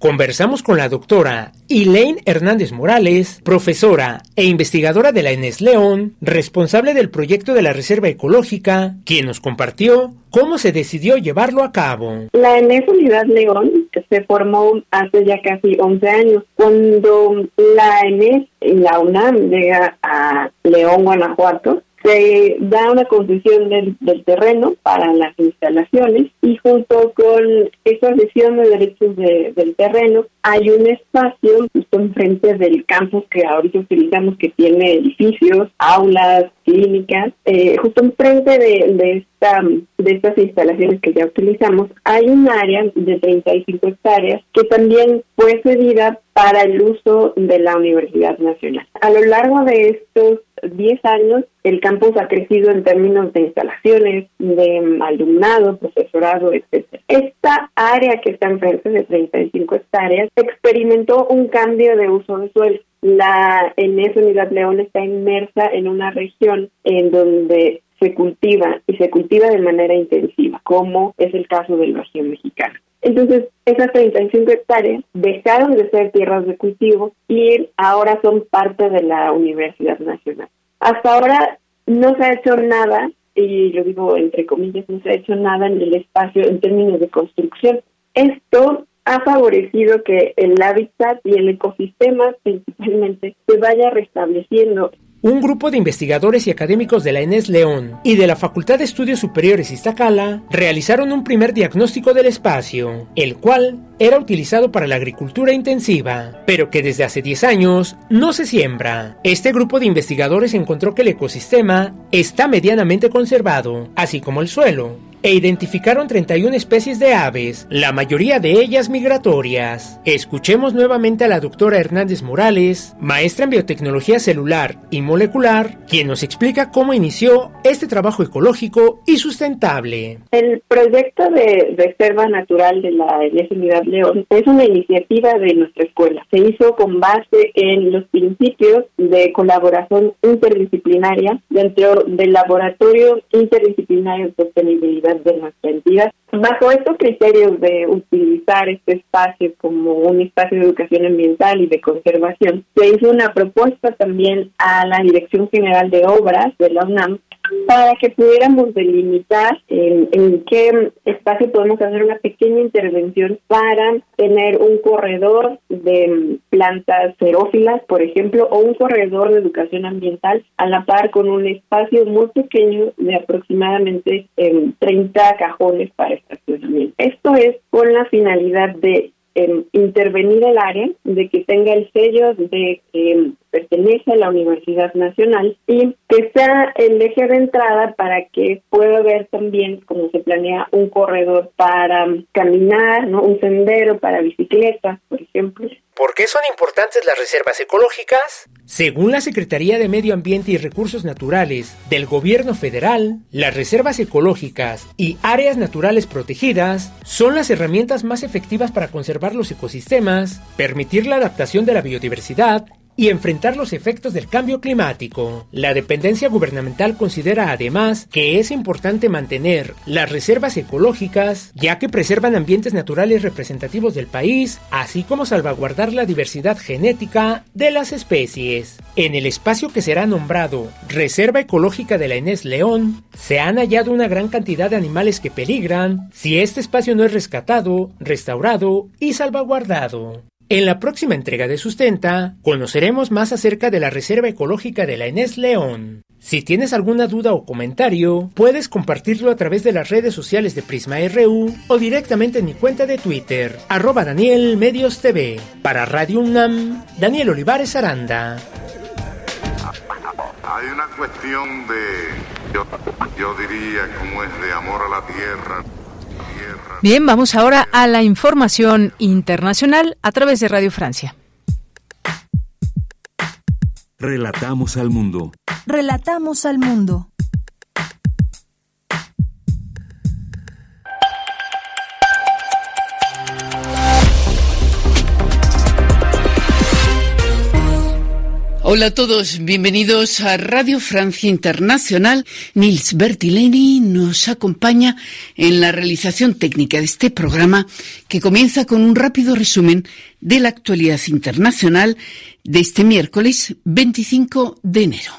Conversamos con la doctora Elaine Hernández Morales, profesora e investigadora de la ENES León, responsable del proyecto de la Reserva Ecológica, quien nos compartió cómo se decidió llevarlo a cabo. La ENES Unidad León se formó hace ya casi 11 años, cuando la ENES, la UNAM, llega a León, Guanajuato, se da una concesión del, terreno para las instalaciones y junto con esa cesión de derechos del terreno hay un espacio justo enfrente del campus que ahorita utilizamos que tiene edificios, aulas, clínicas, eh, justo enfrente de, de, esta, de estas instalaciones que ya utilizamos hay un área de 35 hectáreas que también fue cedida para el uso de la Universidad Nacional. A lo largo de estos 10 años, el campus ha crecido en términos de instalaciones, de alumnado, profesorado, etc. Esta área que está enfrente de 35 hectáreas experimentó un cambio de uso de suelo. La ENES Unidad León está inmersa en una región en donde se cultiva y se cultiva de manera intensiva, como es el caso del Bajío mexicano. Entonces, esas 35 hectáreas dejaron de ser tierras de cultivo y ahora son parte de la Universidad Nacional. Hasta ahora no se ha hecho nada, y lo digo entre comillas, no se ha hecho nada en el espacio en términos de construcción. Esto ha favorecido que el hábitat y el ecosistema principalmente se vaya restableciendo un grupo de investigadores y académicos de la ENES León y de la Facultad de Estudios Superiores Iztacala realizaron un primer diagnóstico del espacio, el cual era utilizado para la agricultura intensiva, pero que desde hace 10 años no se siembra. Este grupo de investigadores encontró que el ecosistema está medianamente conservado, así como el suelo, e identificaron 31 especies de aves, la mayoría de ellas migratorias. Escuchemos nuevamente a la doctora Hernández Morales, maestra en biotecnología celular y molecular, quien nos explica cómo inició este trabajo ecológico y sustentable. El proyecto de Reserva Natural de la Unidad León es una iniciativa de nuestra escuela. Se hizo con base en los principios de colaboración interdisciplinaria dentro del Laboratorio Interdisciplinario de Sostenibilidad de nuestra entidad. Bajo estos criterios de utilizar este espacio como un espacio de educación ambiental y de conservación, se hizo una propuesta también a la Dirección General de Obras de la UNAM para que pudiéramos delimitar en, qué espacio podemos hacer una pequeña intervención para tener un corredor de plantas xerófilas, por ejemplo, o un corredor de educación ambiental a la par con un espacio muy pequeño de aproximadamente 30 cajones para estacionamiento. Esto es con la finalidad de intervenir el área, de que tenga el sello de que pertenece a la Universidad Nacional y que sea el eje de entrada para que pueda haber también, como se planea, un corredor para caminar, ¿no? un sendero para bicicleta, por ejemplo. ¿Por qué son importantes las reservas ecológicas? Según la Secretaría de Medio Ambiente y Recursos Naturales del Gobierno Federal, las reservas ecológicas y áreas naturales protegidas son las herramientas más efectivas para conservar los ecosistemas, permitir la adaptación de la biodiversidad y enfrentar los efectos del cambio climático. La dependencia gubernamental considera además que es importante mantener las reservas ecológicas ya que preservan ambientes naturales representativos del país, así como salvaguardar la diversidad genética de las especies. En el espacio que será nombrado Reserva Ecológica de la Enés León, se han hallado una gran cantidad de animales que peligran si este espacio no es rescatado, restaurado y salvaguardado. En la próxima entrega de Sustenta, conoceremos más acerca de la Reserva Ecológica de la Enés León. Si tienes alguna duda o comentario, puedes compartirlo a través de las redes sociales de Prisma RU o directamente en mi cuenta de Twitter, arroba Daniel Medios TV. Para Radio UNAM, Daniel Olivares Aranda. Hay una cuestión de, yo, yo diría, como es de amor a la tierra. Bien, vamos ahora a la información internacional a través de Radio Francia. Relatamos al mundo. Relatamos al mundo. Hola a todos, bienvenidos a Radio Francia Internacional. Nils Bertileni nos acompaña en la realización técnica de este programa que comienza con un rápido resumen de la actualidad internacional de este miércoles 25 de enero.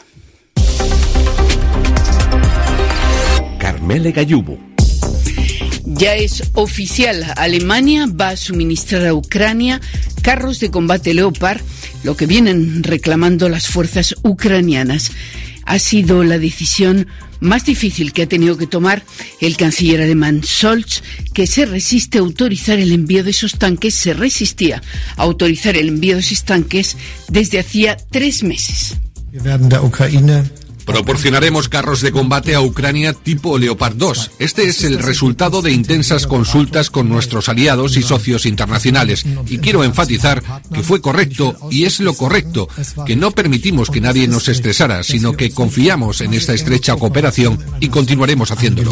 Carmele Gallubo. Ya es oficial, Alemania va a suministrar a Ucrania carros de combate Leopard, lo que vienen reclamando las fuerzas ucranianas. Ha sido la decisión más difícil que ha tenido que tomar el canciller alemán Scholz, que se resiste a autorizar el envío de esos tanques, se resistía a autorizar el envío de esos tanques desde hacía tres meses. Proporcionaremos carros de combate a Ucrania tipo Leopard 2. Este es el resultado de intensas consultas con nuestros aliados y socios internacionales. Y quiero enfatizar que fue correcto y es lo correcto, que no permitimos que nadie nos estresara, sino que confiamos en esta estrecha cooperación y continuaremos haciéndolo.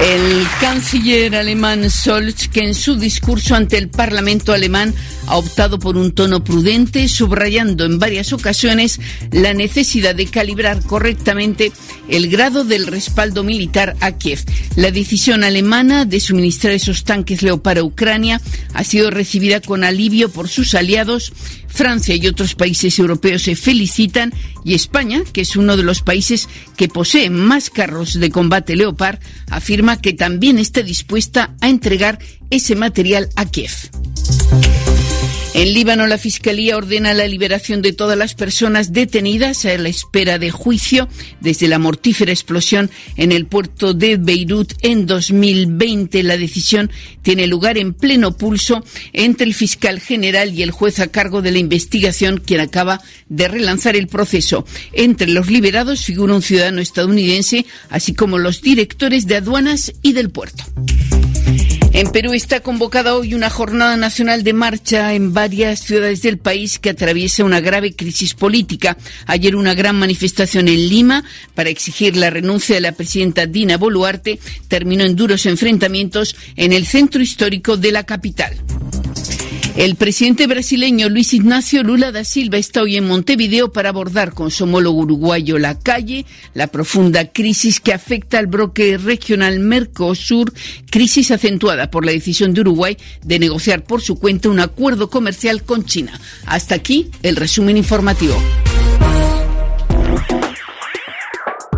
El canciller alemán Scholz, que en su discurso ante el Parlamento alemán ha optado por un tono prudente, subrayando en varias ocasiones la necesidad de calibrar correctamente el grado del respaldo militar a Kiev. La decisión alemana de suministrar esos tanques Leopard a Ucrania ha sido recibida con alivio por sus aliados. Francia y otros países europeos se felicitan y España, que es uno de los países que posee más carros de combate Leopard, afirma que también está dispuesta a entregar ese material a Kiev. En Líbano, la Fiscalía ordena la liberación de todas las personas detenidas a la espera de juicio desde la mortífera explosión en el puerto de Beirut en 2020. La decisión tiene lugar en pleno pulso entre el fiscal general y el juez a cargo de la investigación, quien acaba de relanzar el proceso. Entre los liberados figura un ciudadano estadounidense, así como los directores de aduanas y del puerto. En Perú está convocada hoy una jornada nacional de marcha en varias ciudades del país que atraviesa una grave crisis política. Ayer una gran manifestación en Lima para exigir la renuncia de la presidenta Dina Boluarte terminó en duros enfrentamientos en el centro histórico de la capital. El presidente brasileño Luis Ignacio Lula da Silva está hoy en Montevideo para abordar con su homólogo uruguayo la calle la profunda crisis que afecta al bloque regional Mercosur, crisis acentuada por la decisión de Uruguay de negociar por su cuenta un acuerdo comercial con China. Hasta aquí el resumen informativo.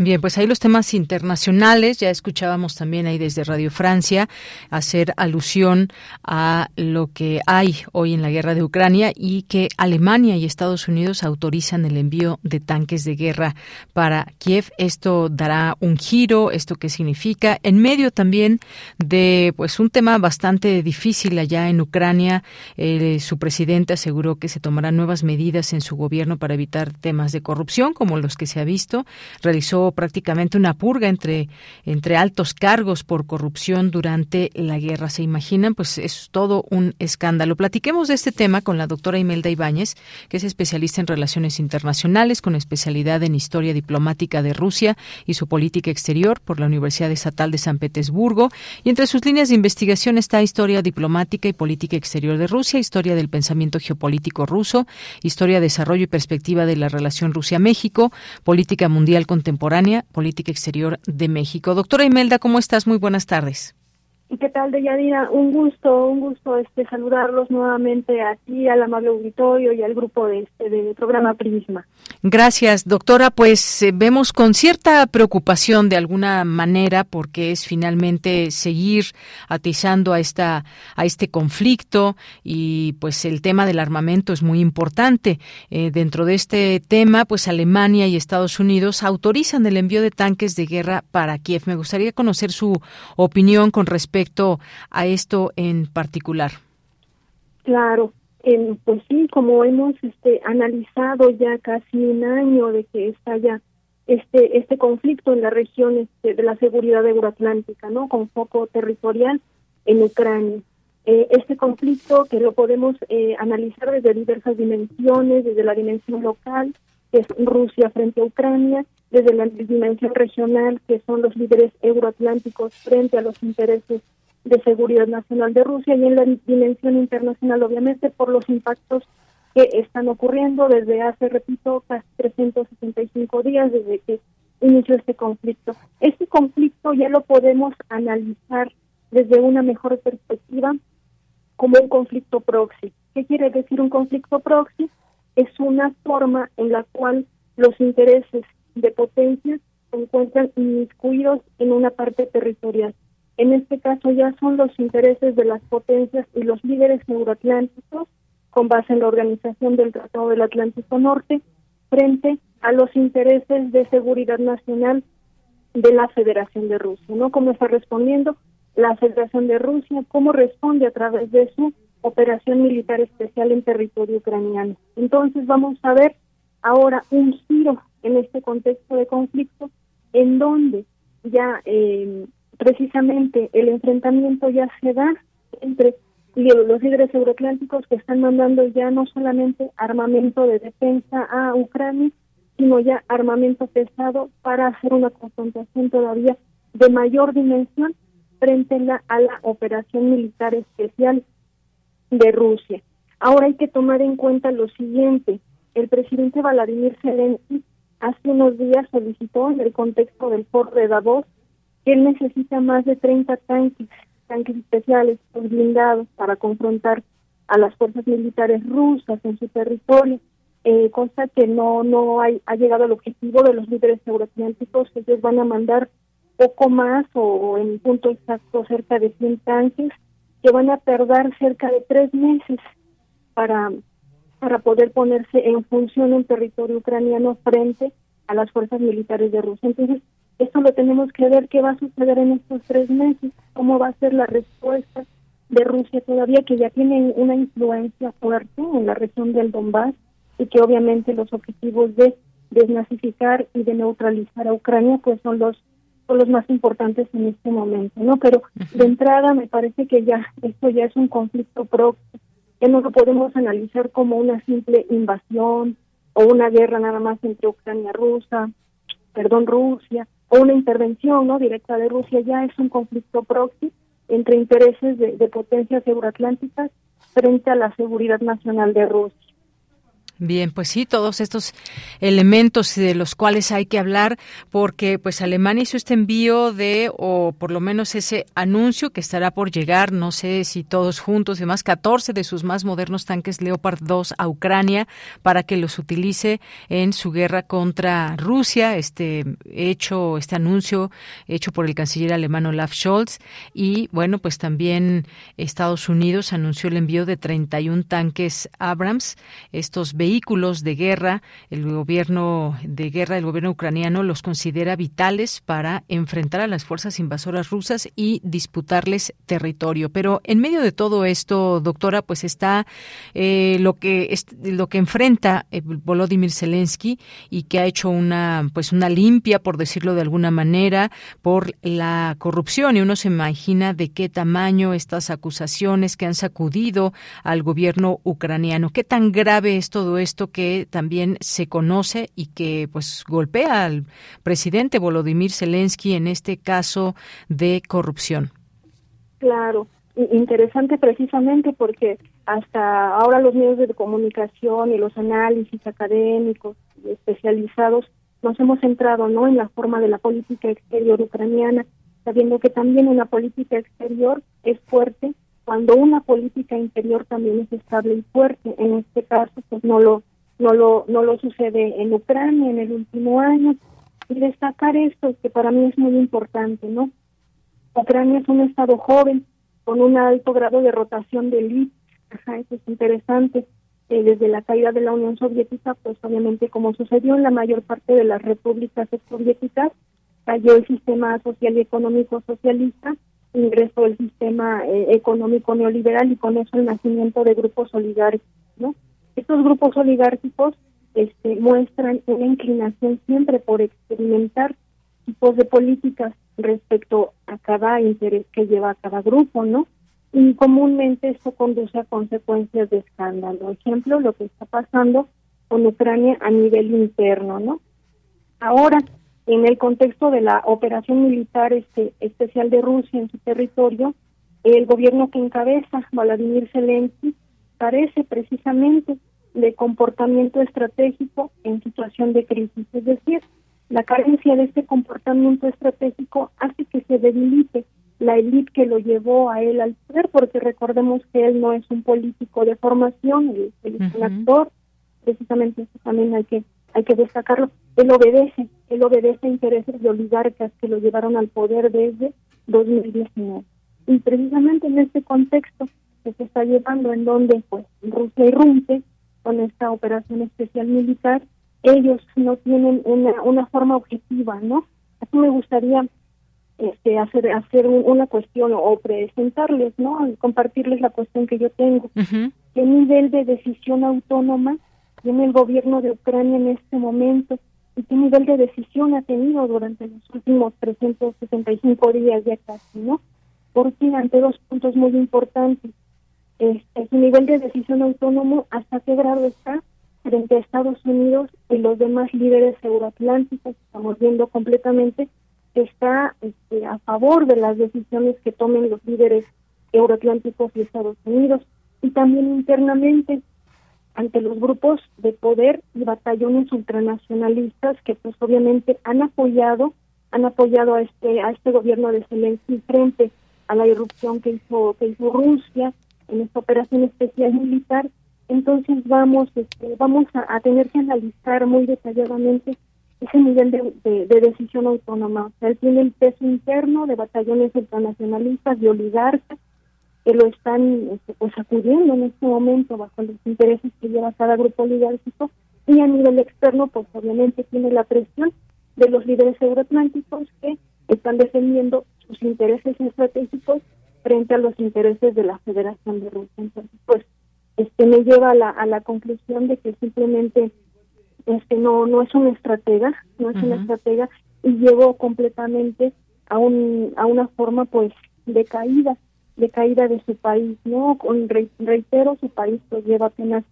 Bien, pues ahí los temas internacionales. Ya escuchábamos también ahí desde Radio Francia hacer alusión a lo que hay hoy en la guerra de Ucrania y que Alemania y Estados Unidos autorizan el envío de tanques de guerra para Kiev. Esto dará un giro. ¿Esto qué significa? En medio también de pues un tema bastante difícil allá en Ucrania, eh, su presidente aseguró que se tomarán nuevas medidas en su gobierno para evitar temas de corrupción como los que se ha visto. Realizó prácticamente una purga entre, entre altos cargos por corrupción durante la guerra. ¿Se imaginan? Pues es todo un escándalo. Platiquemos de este tema con la doctora Imelda Ibáñez, que es especialista en relaciones internacionales con especialidad en historia diplomática de Rusia y su política exterior por la Universidad Estatal de San Petersburgo. Y entre sus líneas de investigación está historia diplomática y política exterior de Rusia, historia del pensamiento geopolítico ruso, historia, desarrollo y perspectiva de la relación Rusia-México, política mundial contemporánea Política Exterior de México. Doctora Imelda, ¿cómo estás? Muy buenas tardes. ¿Y qué tal, Deyanira? Un gusto, un gusto este saludarlos nuevamente aquí al amable auditorio y al grupo de este del programa Prisma. Gracias, doctora. Pues eh, vemos con cierta preocupación de alguna manera porque es finalmente seguir atizando a esta a este conflicto y pues el tema del armamento es muy importante. Eh, dentro de este tema, pues Alemania y Estados Unidos autorizan el envío de tanques de guerra para Kiev. Me gustaría conocer su opinión con respecto respecto a esto en particular? Claro, pues sí, como hemos este, analizado ya casi un año de que está ya este este conflicto en la región este, de la seguridad euroatlántica, ¿no? Con foco territorial en Ucrania. Eh, este conflicto que lo podemos eh, analizar desde diversas dimensiones, desde la dimensión local, que es Rusia frente a Ucrania, desde la dimensión regional, que son los líderes euroatlánticos frente a los intereses de seguridad nacional de Rusia, y en la dimensión internacional, obviamente, por los impactos que están ocurriendo desde hace, repito, casi 365 días desde que inició este conflicto. Este conflicto ya lo podemos analizar desde una mejor perspectiva como un conflicto proxy. ¿Qué quiere decir un conflicto proxy? Es una forma en la cual los intereses de potencias se encuentran inmiscuidos en una parte territorial. En este caso ya son los intereses de las potencias y los líderes euroatlánticos, con base en la organización del Tratado del Atlántico Norte, frente a los intereses de seguridad nacional de la Federación de Rusia, ¿no? ¿Cómo está respondiendo la Federación de Rusia? ¿Cómo responde a través de su operación militar especial en territorio ucraniano? Entonces vamos a ver ahora un giro en este contexto de conflicto, en donde ya eh, precisamente el enfrentamiento ya se da entre los líderes euroatlánticos que están mandando ya no solamente armamento de defensa a Ucrania, sino ya armamento pesado para hacer una confrontación todavía de mayor dimensión frente a la operación militar especial de Rusia. Ahora hay que tomar en cuenta lo siguiente, el presidente Vladimir Zelensky hace unos días solicitó en el contexto del foro de Davos él necesita más de 30 tanques, tanques especiales blindados para confrontar a las fuerzas militares rusas en su territorio, eh, cosa que no no hay, ha llegado al objetivo de los líderes euroatlánticos, ellos van a mandar poco más o en punto exacto cerca de 100 tanques que van a tardar cerca de tres meses para, para poder ponerse en función en territorio ucraniano frente a las fuerzas militares de Rusia. Entonces, esto lo tenemos que ver qué va a suceder en estos tres meses, cómo va a ser la respuesta de Rusia todavía, que ya tienen una influencia fuerte en la región del Donbass y que obviamente los objetivos de desnazificar y de neutralizar a Ucrania pues son los son los más importantes en este momento, ¿no? Pero de entrada me parece que ya esto ya es un conflicto próximo, que no lo podemos analizar como una simple invasión o una guerra nada más entre Ucrania Rusia, perdón, Rusia, una intervención no directa de Rusia, ya es un conflicto próximo entre intereses de potencias euroatlánticas frente a la seguridad nacional de Rusia. Bien, pues sí, todos estos elementos de los cuales hay que hablar, porque pues Alemania hizo este envío de, o por lo menos ese anuncio que estará por llegar, no sé si todos juntos, además 14 de sus más modernos tanques Leopard 2 a Ucrania para que los utilice en su guerra contra Rusia. Este hecho, este anuncio hecho por el canciller alemán Olaf Scholz y bueno, pues también Estados Unidos anunció el envío de 31 tanques Abrams, estos vehículos de guerra, el gobierno de guerra, el gobierno ucraniano los considera vitales para enfrentar a las fuerzas invasoras rusas y disputarles territorio. Pero en medio de todo esto, doctora, pues está eh, lo que lo que enfrenta eh, Volodymyr Zelensky y que ha hecho una pues una limpia, por decirlo de alguna manera, por la corrupción y uno se imagina de qué tamaño estas acusaciones que han sacudido al gobierno ucraniano. ¿Qué tan grave es todo esto que también se conoce y que pues golpea al presidente Volodymyr Zelensky en este caso de corrupción. Claro, interesante precisamente porque hasta ahora los medios de comunicación y los análisis académicos especializados nos hemos centrado no en la forma de la política exterior ucraniana, sabiendo que también una política exterior es fuerte cuando una política interior también es estable y fuerte. En este caso, pues no lo no lo no lo sucede en Ucrania en el último año. Y destacar esto que para mí es muy importante, ¿no? Ucrania es un estado joven con un alto grado de rotación de élite. Eso es interesante. Eh, desde la caída de la Unión Soviética, pues obviamente como sucedió en la mayor parte de las repúblicas soviéticas, cayó el sistema social y económico socialista ingreso del sistema eh, económico neoliberal y con eso el nacimiento de grupos oligárquicos, ¿no? Estos grupos oligárquicos este, muestran una inclinación siempre por experimentar tipos de políticas respecto a cada interés que lleva a cada grupo, ¿no? Y comúnmente esto conduce a consecuencias de escándalo. Ejemplo, lo que está pasando con Ucrania a nivel interno, ¿no? Ahora, en el contexto de la operación militar este, especial de Rusia en su territorio, el gobierno que encabeza Vladimir Zelensky carece precisamente de comportamiento estratégico en situación de crisis. Es decir, la carencia de este comportamiento estratégico hace que se debilite la élite que lo llevó a él al poder, porque recordemos que él no es un político de formación, él, es un actor, precisamente eso también hay que hay que destacarlo, él obedece, él obedece a intereses de oligarcas que lo llevaron al poder desde 2019. Y precisamente en este contexto que se está llevando, en donde pues Rusia irrumpe con esta operación especial militar, ellos no tienen una, una forma objetiva, ¿no? Así me gustaría este, hacer hacer una cuestión o presentarles, ¿no? Compartirles la cuestión que yo tengo. ¿Qué nivel de decisión autónoma tiene el gobierno de Ucrania en este momento y qué nivel de decisión ha tenido durante los últimos 365 días ya casi, ¿no? Porque ante dos puntos muy importantes, este, su nivel de decisión autónomo hasta qué grado está frente a Estados Unidos y los demás líderes euroatlánticos, estamos viendo completamente que está este, a favor de las decisiones que tomen los líderes euroatlánticos y Estados Unidos, y también internamente ante los grupos de poder y batallones ultranacionalistas que pues obviamente han apoyado han apoyado a este a este gobierno de Zelensky frente a la irrupción que hizo que hizo Rusia en esta operación especial militar, entonces vamos, este, vamos a, tener que analizar muy detalladamente ese nivel de, decisión autónoma. O sea, él tiene el peso interno de batallones ultranacionalistas, de oligarcas, que lo están este, pues, acudiendo en este momento bajo los intereses que lleva cada grupo oligárquico, y a nivel externo, pues obviamente tiene la presión de los líderes euroatlánticos que están defendiendo sus intereses estratégicos frente a los intereses de la Federación de Rusia. Entonces, pues, este me lleva a la, a la conclusión de que simplemente este no no es una estratega, no es una estratega y llegó completamente a un a una forma pues de caída, de caída de su país, ¿no? Con reitero, su país pues lleva apenas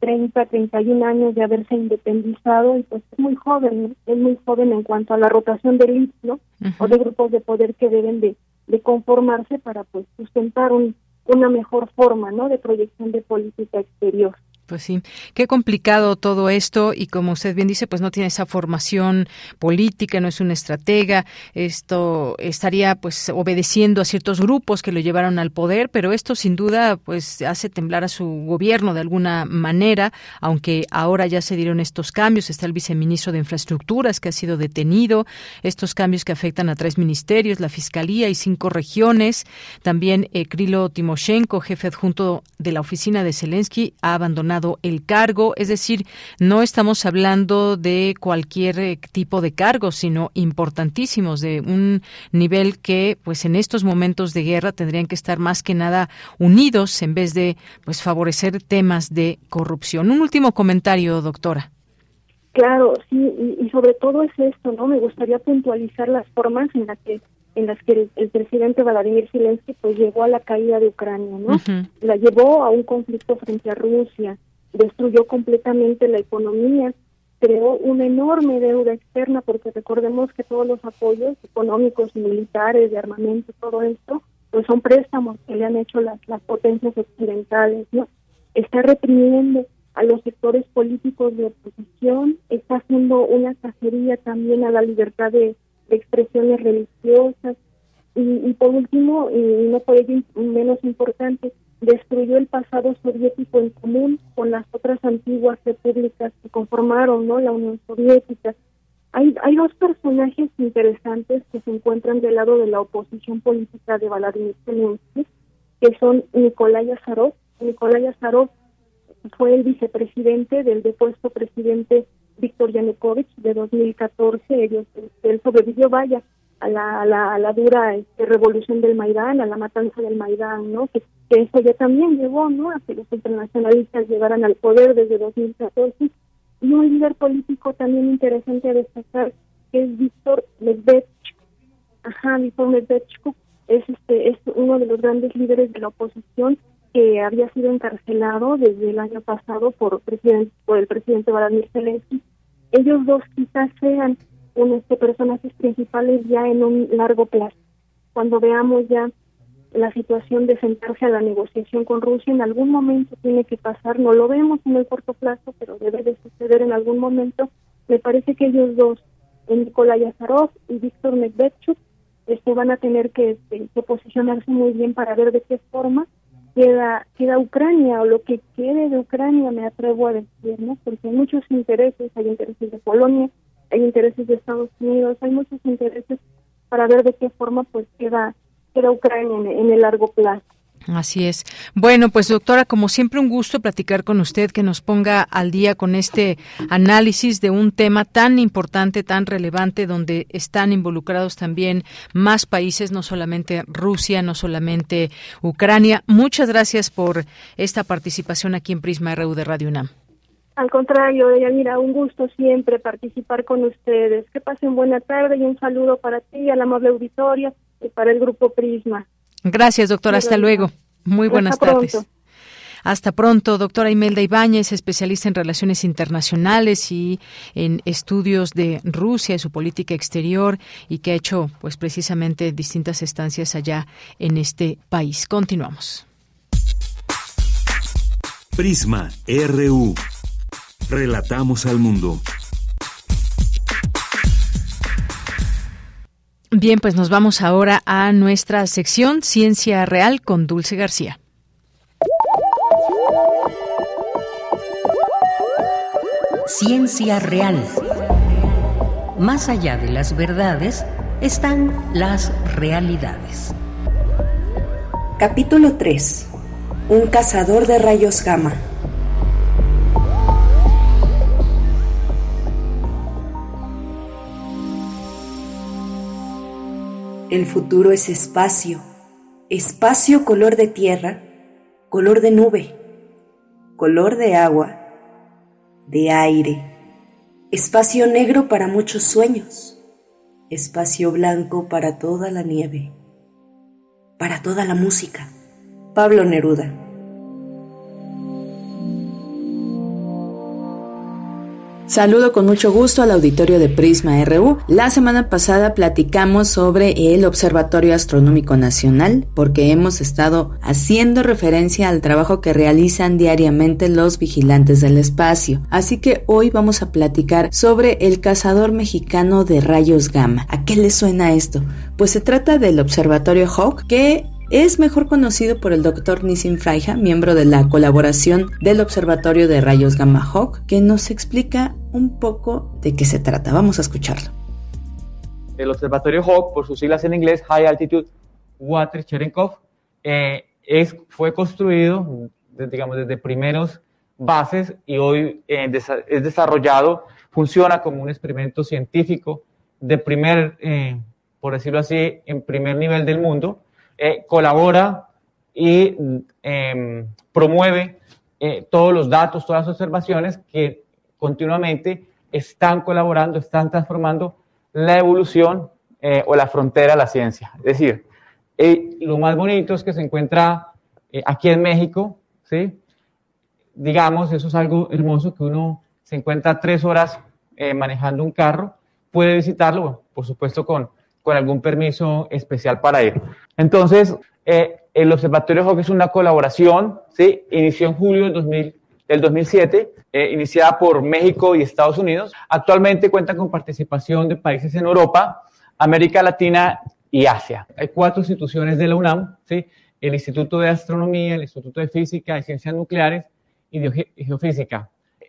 30, 31 años de haberse independizado y pues es muy joven, es muy joven en cuanto a la rotación de elites, ¿no? O de grupos de poder que deben de, de conformarse para pues sustentar un, una mejor forma, ¿no? De proyección de política exterior. Pues sí, qué complicado todo esto. Y como usted bien dice, pues no tiene esa formación política, no es un estratega, esto estaría pues obedeciendo a ciertos grupos que lo llevaron al poder, pero esto sin duda pues hace temblar a su gobierno de alguna manera, aunque ahora ya se dieron estos cambios, está el viceministro de Infraestructuras que ha sido detenido, estos cambios que afectan a tres ministerios, la Fiscalía y cinco regiones, también eh, Krilo Timoshenko, jefe adjunto de la oficina de Zelensky, ha abandonado el cargo, es decir, no estamos hablando de cualquier eh, tipo de cargo, sino importantísimos, de un nivel que, pues en estos momentos de guerra tendrían que estar más que nada unidos en vez de, pues, favorecer temas de corrupción. Un último comentario, doctora. Claro, sí, y, sobre todo es esto, ¿no? Me gustaría puntualizar las formas en las que en las que el, presidente Vladimir Zelensky pues llegó a la caída de Ucrania, ¿no? La llevó a un conflicto frente a Rusia, destruyó completamente la economía, creó una enorme deuda externa, porque recordemos que todos los apoyos económicos militares, de armamento, todo esto, pues son préstamos que le han hecho las, las potencias occidentales, ¿no? Está reprimiendo a los sectores políticos de oposición, está haciendo una cacería también a la libertad de, expresiones religiosas, y, y, por último, y no por ello menos importante, destruyó el pasado soviético en común con las otras antiguas repúblicas que conformaron ¿no? la Unión Soviética. Hay, hay dos personajes interesantes que se encuentran del lado de la oposición política de Vladimir Zelensky, que son Nikolai Azarov. Nikolai Azarov fue el vicepresidente del depuesto presidente Víctor Yanukovych de 2014. Ellos, él sobrevivió, vaya, a la, a la, dura este, revolución del Maidán, a la matanza del Maidán, ¿no? Que, eso ya también llevó, ¿no? A que los internacionalistas llegaran al poder desde 2014. Y un líder político también interesante a destacar, que es Víctor Medvedchuk. Ajá, Víctor Medvedchuk es, este, es uno de los grandes líderes de la oposición que había sido encarcelado desde el año pasado por, presidente, por el presidente Vladimir Zelensky. Ellos dos quizás sean un este, personajes principales ya en un largo plazo. Cuando veamos ya la situación de sentarse a la negociación con Rusia, en algún momento tiene que pasar, no lo vemos en el corto plazo, pero debe de suceder en algún momento. Me parece que ellos dos, Nikolai Azarov y Víctor Medvedchuk, este, van a tener que, este, que, posicionarse muy bien para ver de qué forma queda, queda Ucrania o lo que quede de Ucrania, me atrevo a decir, ¿no? Porque hay muchos intereses, hay intereses de Polonia, hay intereses de Estados Unidos, hay muchos intereses para ver de qué forma pues queda, queda Ucrania en, el largo plazo. Así es. Bueno, pues doctora, como siempre un gusto platicar con usted, que nos ponga al día con este análisis de un tema tan importante, tan relevante, donde están involucrados también más países, no solamente Rusia, no solamente Ucrania. Muchas gracias por esta participación aquí en Prisma RU de Radio UNAM. Al contrario, mira, un gusto siempre participar con ustedes. Que pasen buena tarde y un saludo para ti, a la amable auditoria y para el grupo Prisma. Gracias, doctora. Hasta luego. Muy buenas tardes. Hasta pronto, doctora Imelda Ibáñez, especialista en relaciones internacionales y en estudios de Rusia y su política exterior y que ha hecho pues precisamente distintas estancias allá en este país. Continuamos. Prisma RU. Relatamos al mundo. Bien, pues nos vamos ahora a nuestra sección Ciencia Real con Dulce García. Ciencia Real. Más allá de las verdades están las realidades. Capítulo 3. Un cazador de rayos gamma. El futuro es espacio, espacio color de tierra, color de nube, color de agua, de aire, espacio negro para muchos sueños, espacio blanco para toda la nieve, para toda la música. Pablo Neruda. Saludo con mucho gusto al auditorio de Prisma RU. La semana pasada platicamos sobre el Observatorio Astronómico Nacional porque hemos estado haciendo referencia al trabajo que realizan diariamente los vigilantes del espacio. Así que hoy vamos a platicar sobre el cazador mexicano de rayos gamma. ¿A qué le suena esto? Pues se trata del Observatorio Hawk que es mejor conocido por el doctor Nissim Fraija, miembro de la colaboración del Observatorio de Rayos Gamma Hawk, que nos explica un poco de qué se trata. Vamos a escucharlo. El Observatorio Hawk, por sus siglas en inglés, High Altitude Water Cherenkov, eh, fue construido, digamos, desde primeros bases y hoy eh, es desarrollado, funciona como un experimento científico de primer, eh, por decirlo así, en primer nivel del mundo eh, colabora y em, promueve eh, todos los datos, todas las observaciones que continuamente están colaborando, están transformando la evolución eh, o la frontera de la ciencia. Es decir, lo más bonito es que se encuentra aquí en México, ¿sí? Digamos, eso es algo hermoso que uno se encuentra tres horas manejando un carro, puede visitarlo, por supuesto, con con algún permiso especial para ir. Entonces, eh, el Observatorio Hawk es una colaboración, ¿sí? Inició en julio del, 2000, del 2007, eh, iniciada por México y Estados Unidos. Actualmente cuenta con participación de países en Europa, América Latina y Asia. Hay cuatro instituciones de la UNAM, ¿sí? El Instituto de Astronomía, el Instituto de Física y Ciencias Nucleares y de Geofísica.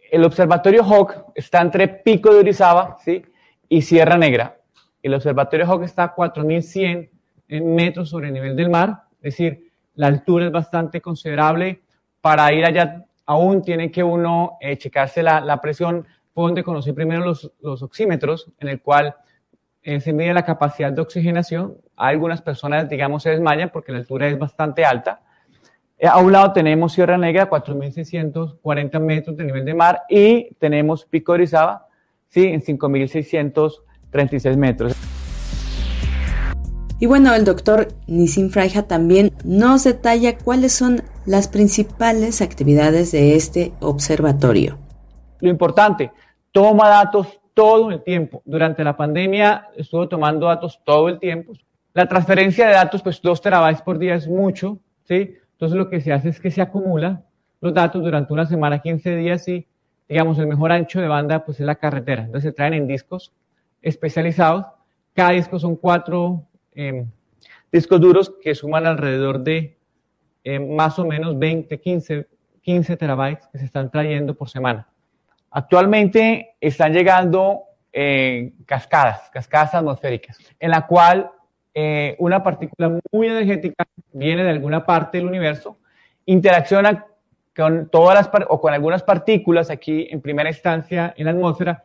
El Observatorio Hawk está entre Pico de Orizaba, ¿sí? Y Sierra Negra. El observatorio Hawk está a 4.100 metros sobre el nivel del mar, es decir, la altura es bastante considerable. Para ir allá aún tiene que uno eh, checarse la, presión. Fue donde conocí primero los, oxímetros, en el cual eh, se mide la capacidad de oxigenación. Algunas personas, digamos, se desmayan porque la altura es bastante alta. Eh, a un lado tenemos Sierra Negra, 4.640 metros de nivel de mar, y tenemos Pico de Orizaba, sí, en 5.600 36 metros. Y bueno, el doctor Nissim Fraija también nos detalla cuáles son las principales actividades de este observatorio. Lo importante, toma datos todo el tiempo. Durante la pandemia estuvo tomando datos todo el tiempo. La transferencia de datos, pues 2 terabytes por día es mucho, ¿sí? Entonces lo que se hace es que se acumula los datos durante una semana, 15 días y, digamos, el mejor ancho de banda, pues es la carretera. Entonces se traen en discos especializados. Cada disco son cuatro em, discos duros que suman alrededor de em, más o menos 20, 15, 15 terabytes que se están trayendo por semana. Actualmente están llegando eh, cascadas, cascadas atmosféricas, en la cual eh, una partícula muy energética viene de alguna parte del universo, interacciona con todas las o con algunas partículas aquí en primera instancia en la atmósfera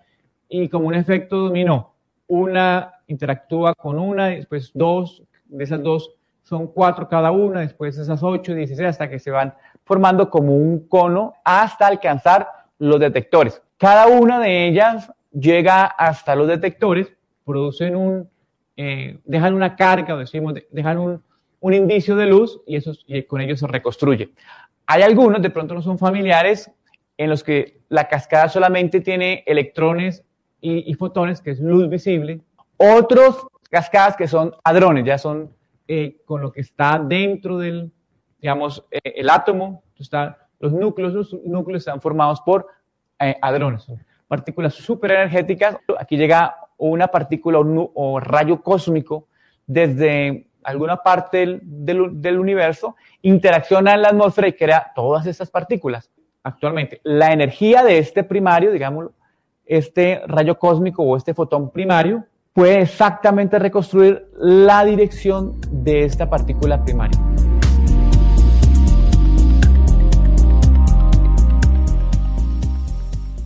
y como un efecto dominó. Una interactúa con una, después dos, de esas dos son cuatro cada una, después esas ocho, dieciséis, hasta que se van formando como un cono hasta alcanzar los detectores. Cada una de ellas llega hasta los detectores, producen un, eh, dejan una carga, decimos, dejan un, un indicio de luz y, eso, y con ellos se reconstruye. Hay algunos, de pronto no son familiares, en los que la cascada solamente tiene electrones y, fotones, que es luz visible. Otros cascadas que son hadrones, ya son eh, con lo que está dentro del, digamos, eh, el átomo, está, los núcleos, los núcleos están formados por eh, hadrones, partículas súper energéticas. Aquí llega una partícula o, rayo cósmico desde alguna parte del, del, universo, interacciona en la atmósfera y crea todas estas partículas. Actualmente, la energía de este primario, digamos, este rayo cósmico o este fotón primario puede exactamente reconstruir la dirección de esta partícula primaria.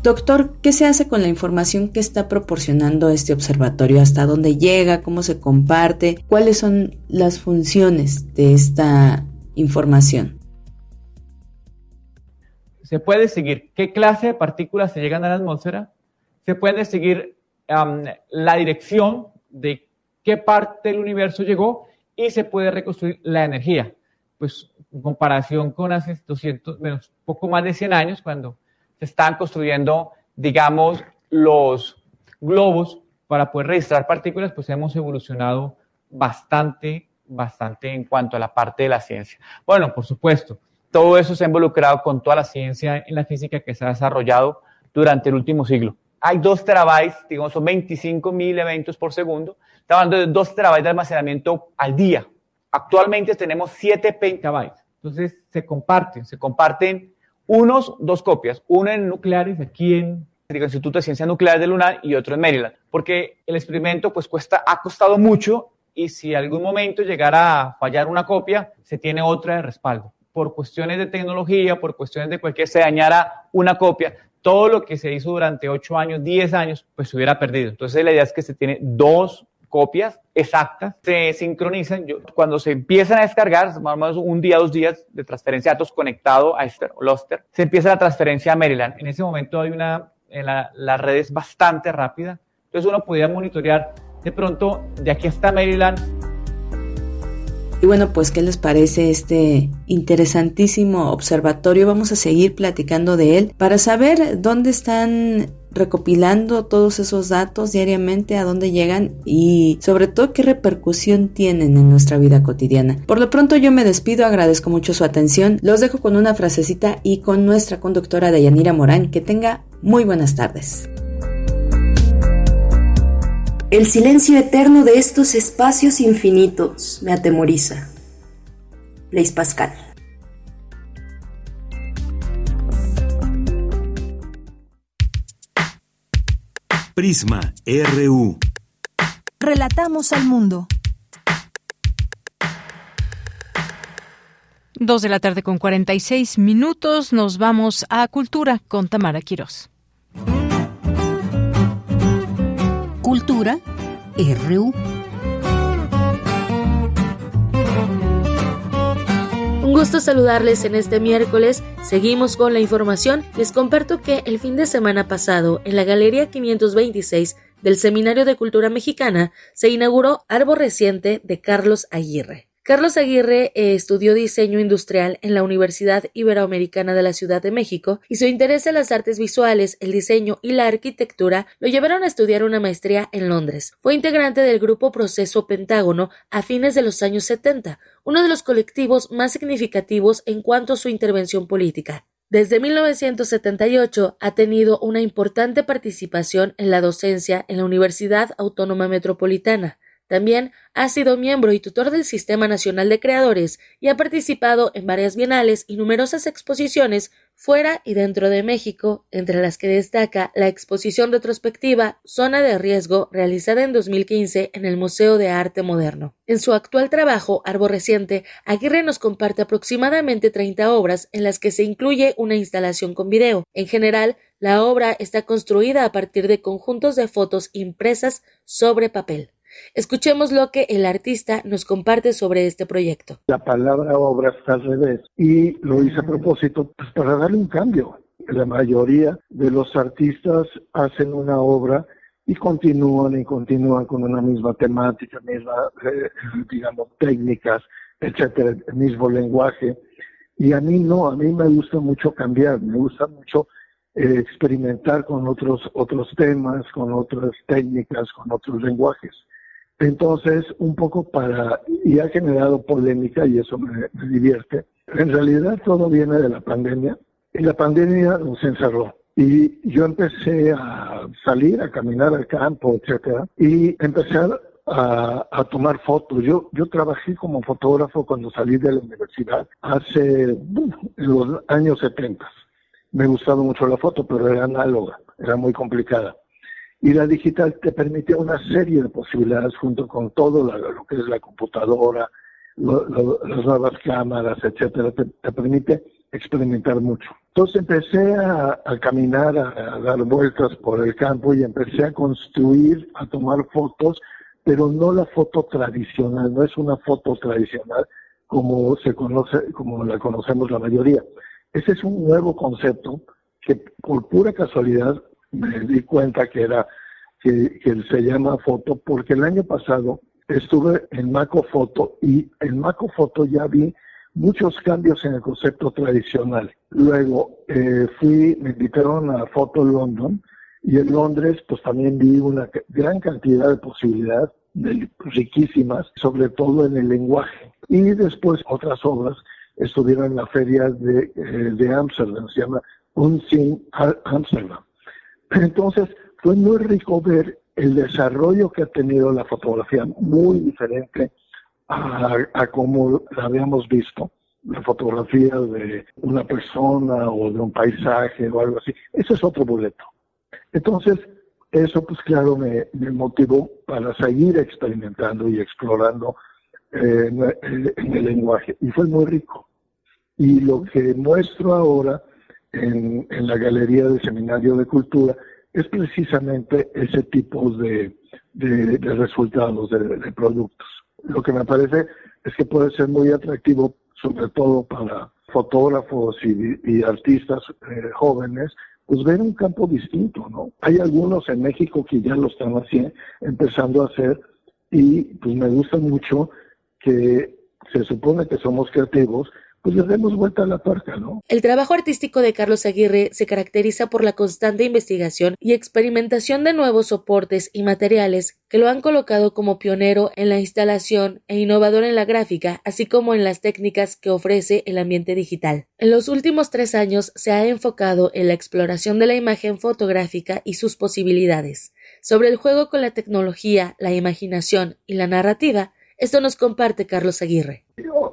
Doctor, ¿qué se hace con la información que está proporcionando este observatorio? ¿Hasta dónde llega? ¿Cómo se comparte? ¿Cuáles son las funciones de esta información? Se puede seguir qué clase de partículas se llegan a la atmósfera. Se puede seguir la dirección de qué parte del universo llegó y se puede reconstruir la energía. Pues en comparación con hace 200, menos, poco más de 100 años, cuando se están construyendo, digamos, los globos para poder registrar partículas, pues hemos evolucionado bastante, bastante en cuanto a la parte de la ciencia. Bueno, por supuesto, todo eso se ha involucrado con toda la ciencia en la física que se ha desarrollado durante el último siglo. Hay 2 terabytes, digamos, son 25 mil eventos por segundo. Estamos hablando de 2 terabytes de almacenamiento al día. Actualmente tenemos 7 petabytes. Entonces se comparten, se comparten unos, dos copias, uno en nucleares aquí en el Instituto de Ciencias Nucleares de Luna y otro en Maryland, porque el experimento pues cuesta, ha costado mucho y si algún momento llegara a fallar una copia, se tiene otra de respaldo. Por cuestiones de tecnología, por cuestiones de cualquier, se dañara una copia, todo lo que se hizo durante 8 años, 10 años, pues se hubiera perdido. Entonces la idea es que se tiene dos copias exactas, se sincronizan. cuando se empiezan a descargar, más o menos un día, dos días de transferencia de datos conectado a este Luster, se empieza la transferencia a Maryland. En ese momento hay una, en la, la red es bastante rápida, entonces uno podía monitorear de pronto de aquí hasta Maryland y bueno, pues ¿qué les parece este interesantísimo observatorio? Vamos a seguir platicando de él para saber dónde están recopilando todos esos datos diariamente, a dónde llegan y sobre todo qué repercusión tienen en nuestra vida cotidiana. Por lo pronto yo me despido, agradezco mucho su atención, los dejo con una frasecita y con nuestra conductora Dayanira Morán, que tenga muy buenas tardes. El silencio eterno de estos espacios infinitos me atemoriza. Blaise Pascal. Prisma RU. Relatamos al mundo. Dos de la tarde con 46 minutos. Nos vamos a Cultura con Tamara Quirós. Cultura RU. Un gusto saludarles en este miércoles. Seguimos con la información. Les comparto que el fin de semana pasado, en la Galería 526 del Seminario de Cultura Mexicana, se inauguró Árbol Reciente de Carlos Aguirre. Carlos Aguirre eh, estudió diseño industrial en la Universidad Iberoamericana de la Ciudad de México y su interés en las artes visuales, el diseño y la arquitectura lo llevaron a estudiar una maestría en Londres. Fue integrante del grupo Proceso Pentágono a fines de los años 70, uno de los colectivos más significativos en cuanto a su intervención política. Desde 1978 ha tenido una importante participación en la docencia en la Universidad Autónoma Metropolitana. También ha sido miembro y tutor del Sistema Nacional de Creadores y ha participado en varias bienales y numerosas exposiciones fuera y dentro de México, entre las que destaca la exposición retrospectiva Zona de Riesgo realizada en 2015 en el Museo de Arte Moderno. En su actual trabajo, Reciente, Aguirre nos comparte aproximadamente 30 obras en las que se incluye una instalación con video. En general, la obra está construida a partir de conjuntos de fotos impresas sobre papel. Escuchemos lo que el artista nos comparte sobre este proyecto. La palabra obra está al revés y lo hice a propósito pues, para darle un cambio. La mayoría de los artistas hacen una obra y continúan y continúan con una misma temática, misma, eh, digamos, técnicas, etcétera, mismo lenguaje. Y a mí no, a mí me gusta mucho cambiar, me gusta mucho eh, experimentar con otros, otros temas, con otras técnicas, con otros lenguajes. Entonces, un poco para, y ha generado polémica y eso me, divierte. En realidad todo viene de la pandemia y la pandemia nos encerró. Y yo empecé a salir, a caminar al campo, etcétera, y empecé a, a, tomar fotos. Yo, yo trabajé como fotógrafo cuando salí de la universidad hace los años 70. Me gustaba mucho la foto, pero era análoga. era muy complicada. Y la digital te permite una serie de posibilidades junto con todo lo que es la computadora, las nuevas cámaras, etcétera, te, permite experimentar mucho. Entonces empecé a, caminar, a, dar vueltas por el campo y empecé a construir, a tomar fotos, pero no la foto tradicional, no es una foto tradicional como se conoce, como la conocemos la mayoría. Ese es un nuevo concepto que por pura casualidad me di cuenta que era que, se llama foto porque el año pasado estuve en Maco Foto y en Maco Foto ya vi muchos cambios en el concepto tradicional. Luego eh, fui, me invitaron a Foto London y en Londres pues también vi una gran cantidad de posibilidades riquísimas, sobre todo en el lenguaje. Y después otras obras estuvieron en la feria de, eh, de Amsterdam, se llama Unseen Amsterdam. Entonces fue muy rico ver el desarrollo que ha tenido la fotografía muy diferente a, a como la habíamos visto, la fotografía de una persona o de un paisaje o algo así. Ese es otro boleto. Entonces, eso pues claro me, motivó para seguir experimentando y explorando eh, en, el lenguaje. Y fue muy rico. Y lo que muestro ahora en, la Galería del Seminario de Cultura es precisamente ese tipo de, resultados, de, productos. Lo que me parece es que puede ser muy atractivo, sobre todo para fotógrafos y, artistas eh, jóvenes, pues ver un campo distinto, ¿no? Hay algunos en México que ya lo están haciendo, empezando a hacer, y pues me gusta mucho que se supone que somos creativos, pues le demos vuelta a la parca, ¿no? El trabajo artístico de Carlos Aguirre se caracteriza por la constante investigación y experimentación de nuevos soportes y materiales que lo han colocado como pionero en la instalación e innovador en la gráfica, así como en las técnicas que ofrece el ambiente digital. En los últimos tres años se ha enfocado en la exploración de la imagen fotográfica y sus posibilidades. Sobre el juego con la tecnología, la imaginación y la narrativa, esto nos comparte Carlos Aguirre.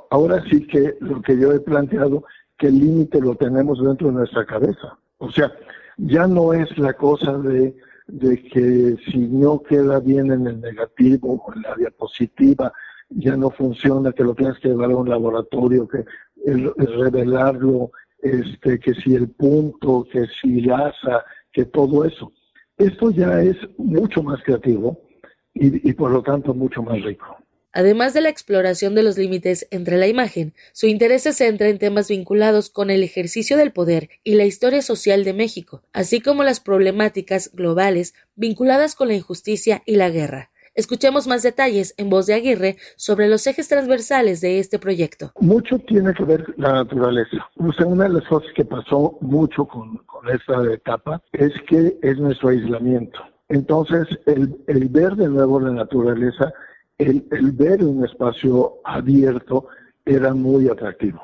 Ahora sí que lo que yo he planteado, que el límite lo tenemos dentro de nuestra cabeza. O sea, ya no es la cosa de, que si no queda bien en el negativo o en la diapositiva, ya no funciona, que lo tienes que llevar a un laboratorio, que revelarlo, este, que si el punto, que si la asa, que todo eso. Esto ya es mucho más creativo y por lo tanto mucho más rico. Además de la exploración de los límites entre la imagen, su interés se centra en temas vinculados con el ejercicio del poder y la historia social de México, así como las problemáticas globales vinculadas con la injusticia y la guerra. Escuchemos más detalles en voz de Aguirre sobre los ejes transversales de este proyecto. Mucho tiene que ver la naturaleza. una de las cosas que pasó mucho con, esta etapa es que es nuestro aislamiento. Entonces, el, ver de nuevo la naturaleza el, ver un espacio abierto era muy atractivo.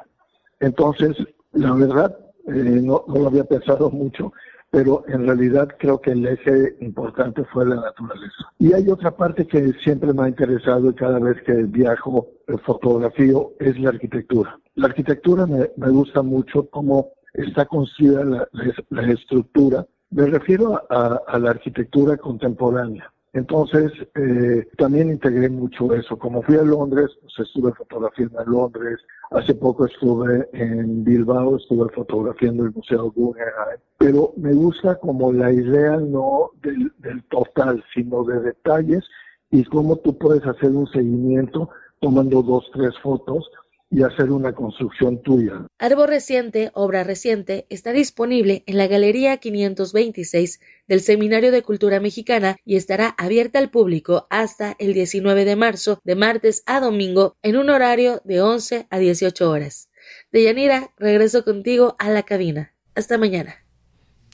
Entonces, la verdad, eh, no, lo había pensado mucho, pero en realidad creo que el eje importante fue la naturaleza. Y hay otra parte que siempre me ha interesado y cada vez que viajo fotografío es la arquitectura. La arquitectura me, gusta mucho cómo está construida la, estructura. Me refiero a la arquitectura contemporánea. Entonces, eh, también integré mucho eso. Como fui a Londres, pues estuve fotografiando en Londres. Hace poco estuve en Bilbao, estuve fotografiando el Museo Guggenheim. Pero me gusta como la idea no del, del total, sino de detalles y cómo tú puedes hacer un seguimiento tomando dos, tres fotos y hacer una construcción tuya. Árbol Reciente, obra reciente, está disponible en la Galería 526 del Seminario de Cultura Mexicana y estará abierta al público hasta el 19 de marzo, de martes a domingo, en un horario de 11 a 18 horas. Deyanira, regreso contigo a la cabina. Hasta mañana.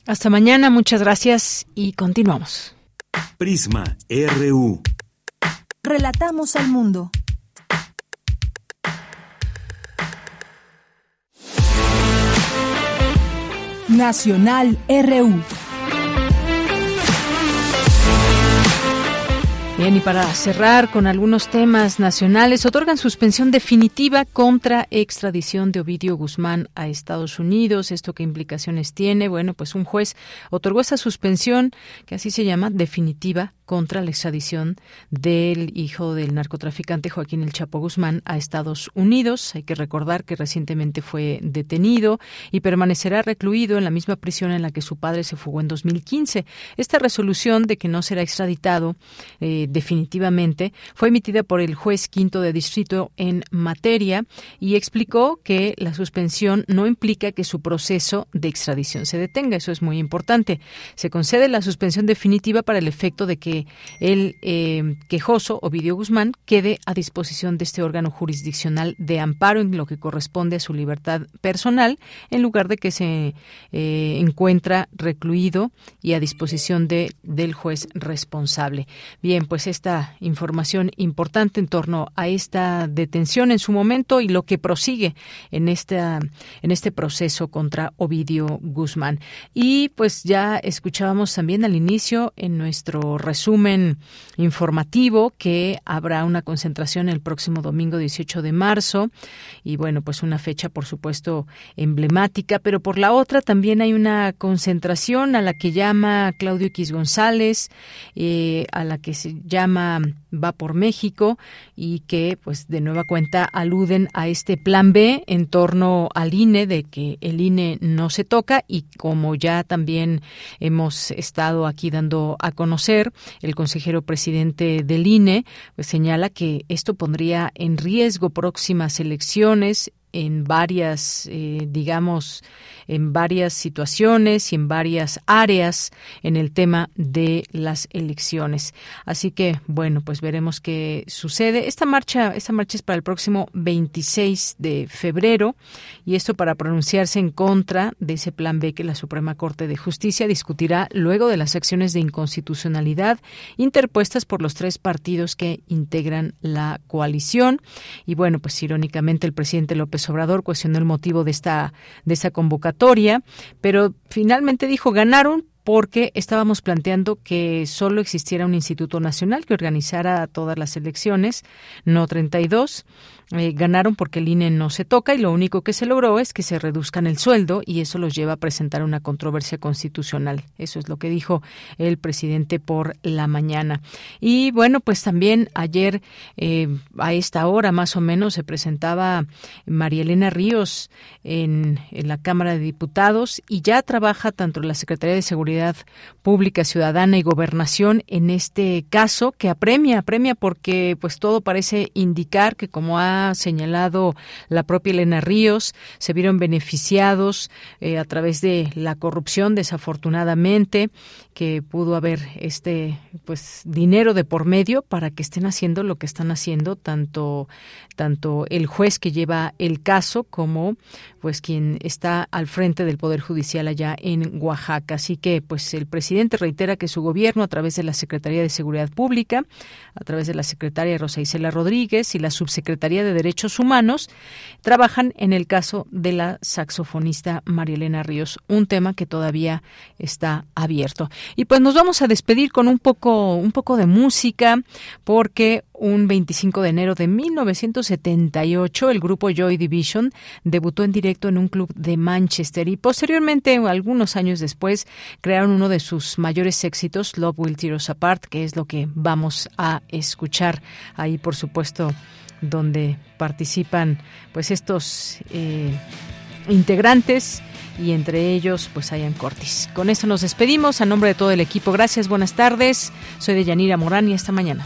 Hasta mañana, muchas gracias y continuamos. Prisma RU. Relatamos al mundo. Nacional RU. Bien, y para cerrar con algunos temas nacionales, otorgan suspensión definitiva contra extradición de Ovidio Guzmán a Estados Unidos. ¿Esto qué implicaciones tiene? Bueno, pues un juez otorgó esa suspensión, que así se llama, definitiva contra la extradición del hijo del narcotraficante Joaquín El Chapo Guzmán a Estados Unidos. Hay que recordar que recientemente fue detenido y permanecerá recluido en la misma prisión en la que su padre se fugó en 2015. Esta resolución de que no será extraditado eh, definitivamente fue emitida por el juez quinto de distrito en materia y explicó que la suspensión no implica que su proceso de extradición se detenga. Eso es muy importante. Se concede la suspensión definitiva para el efecto de que el eh, quejoso Ovidio Guzmán quede a disposición de este órgano jurisdiccional de amparo en lo que corresponde a su libertad personal, en lugar de que se eh, encuentra recluido y a disposición de, del juez responsable. Bien, pues esta información importante en torno a esta detención en su momento y lo que prosigue en esta en este proceso contra Ovidio Guzmán. Y pues ya escuchábamos también al inicio en nuestro resumen resumen informativo que habrá una concentración el próximo domingo 18 de marzo. Y bueno, pues una fecha por supuesto emblemática, pero por la otra también hay una concentración a la que llama Claudio X González, eh, a la que se llama Va por México y que pues de nueva cuenta aluden a este plan B en torno al INE de que el INE no se toca y como ya también hemos estado aquí dando a conocer, el consejero presidente del INE pues, señala que esto pondría en riesgo próximas elecciones en varias, eh, digamos, en varias situaciones y en varias áreas en el tema de las elecciones. Así que, bueno, pues veremos qué sucede. Esta marcha, esta marcha es para el próximo 26 de febrero y esto para pronunciarse en contra de ese plan B que la Suprema Corte de Justicia discutirá luego de las acciones de inconstitucionalidad interpuestas por los tres partidos que integran la coalición. Y bueno, pues irónicamente el presidente López Obrador cuestionó el motivo de esta, de esta convocatoria, pero finalmente dijo ganaron porque estábamos planteando que solo existiera un instituto nacional que organizara todas las elecciones, no 32 eh, ganaron porque el INE no se toca y lo único que se logró es que se reduzcan el sueldo y eso los lleva a presentar una controversia constitucional. Eso es lo que dijo el presidente por la mañana. Y bueno, pues también ayer eh, a esta hora más o menos se presentaba María Elena Ríos en, en la Cámara de Diputados y ya trabaja tanto la Secretaría de Seguridad Pública Ciudadana y Gobernación en este caso que apremia, apremia porque pues todo parece indicar que como ha señalado la propia Elena Ríos, se vieron beneficiados eh, a través de la corrupción, desafortunadamente, que pudo haber este pues dinero de por medio para que estén haciendo lo que están haciendo tanto tanto el juez que lleva el caso como pues quien está al frente del poder judicial allá en Oaxaca. Así que pues el presidente reitera que su gobierno a través de la Secretaría de Seguridad Pública, a través de la secretaria Rosa Isela Rodríguez y la subsecretaría de Derechos Humanos trabajan en el caso de la saxofonista María Elena Ríos, un tema que todavía está abierto. Y pues nos vamos a despedir con un poco, un poco de música, porque un 25 de enero de 1978 el grupo Joy Division debutó en directo en un club de Manchester y posteriormente, algunos años después, crearon uno de sus mayores éxitos, Love Will Tear Us Apart, que es lo que vamos a escuchar ahí, por supuesto donde participan pues estos eh, integrantes y entre ellos pues Ian Cortis. Con esto nos despedimos a nombre de todo el equipo. Gracias, buenas tardes. Soy de Yanira Morán y hasta mañana.